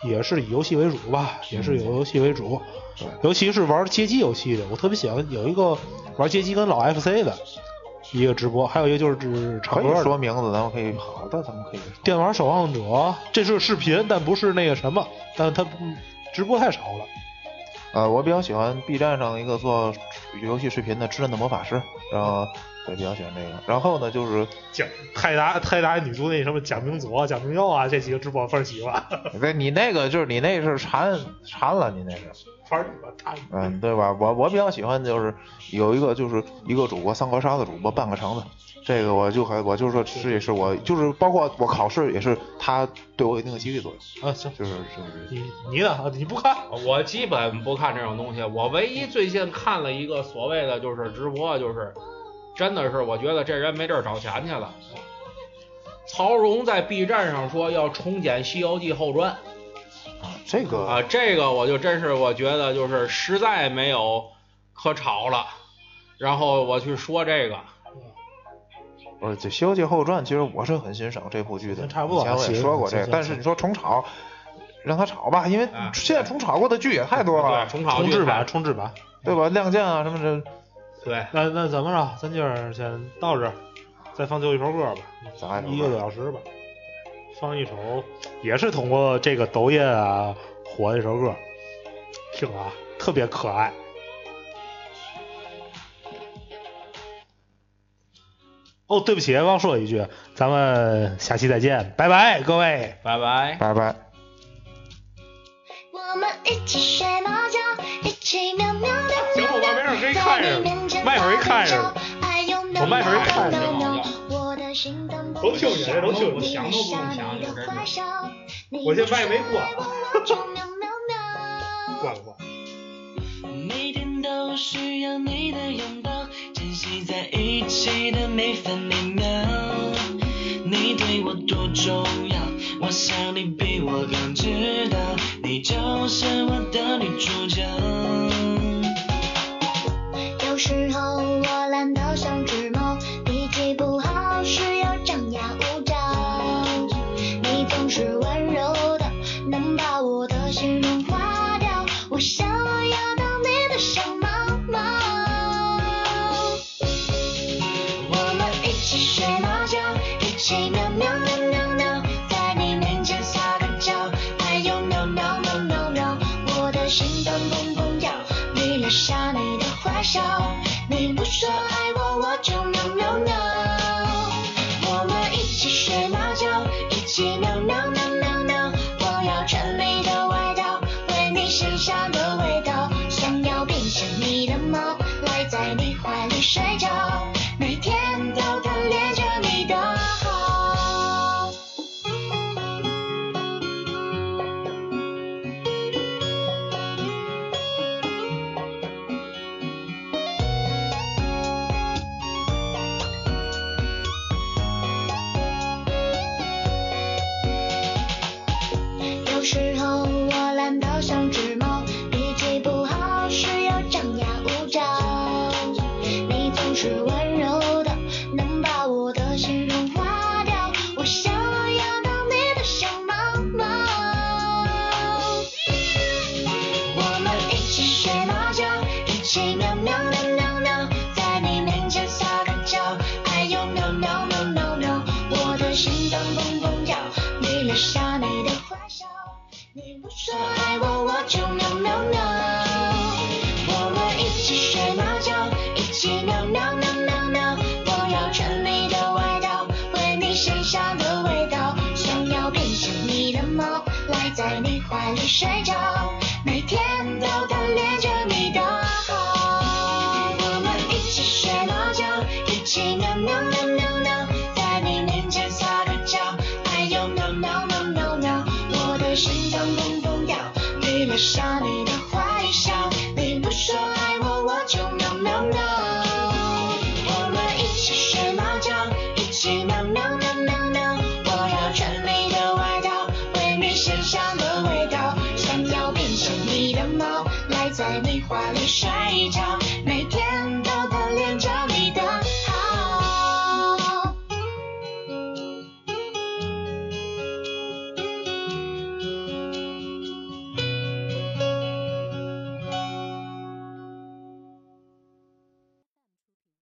也是以游戏为主吧，也是以游戏为主，对尤其是玩街机游戏的，我特别喜欢有一个玩街机跟老 FC 的一个直播，还有一个就是指唱可以。说名字，咱们可以好的，咱们可以。电玩守望者，这是视频，但不是那个什么，但它嗯直播太少了。呃，我比较喜欢 B 站上一个做游戏视频的《吃人的魔法师》，然后对比较喜欢这个。然后呢，就是蒋泰达泰达女足那什么蒋明左、蒋明佑啊，这几个直播分儿喜欢。对你那个就是你那是馋馋了，你那是，反正嗯，对吧？我我比较喜欢就是有一个就是一个主播三国杀的主播半个橙子，这个我就还，我就说这也是我，就是包括我考试也是，他对我有一定的激励作用，啊，行，就是就是你你呢？啊你不看？我基本不看这种东西，我唯一最近看了一个所谓的就是直播，就是真的是我觉得这人没地儿找钱去了。曹荣在 B 站上说要重剪《西游记后传》啊，这个啊，这个我就真是我觉得就是实在没有可炒了，然后我去说这个，呃，这《西游记后传》其实我是很欣赏这部剧的，差不多以前我也行说过这个，但是你说重炒，让他炒吧，因为啊现在重炒过的剧也太多了对，，重炒剧重置版，重置版。对吧？亮剑啊什么的，对，那那怎么着？咱今儿先到这儿，再放最后一首歌吧，一个多小时吧。放一首也是通过这个抖音啊火的一首歌，听啊，特别可爱。哦，对不起，忘说一句，咱们下期再见，拜拜，各位。拜拜。拜拜。我麦克给你看着喵喵喵，我的心动都听见这都听见你想都不用想你的就真是坏笑我这麦没关。关了关。在一起的每分每秒。你对我多重要，我想你比我更知道，你就是我的女主角。有时候我懒得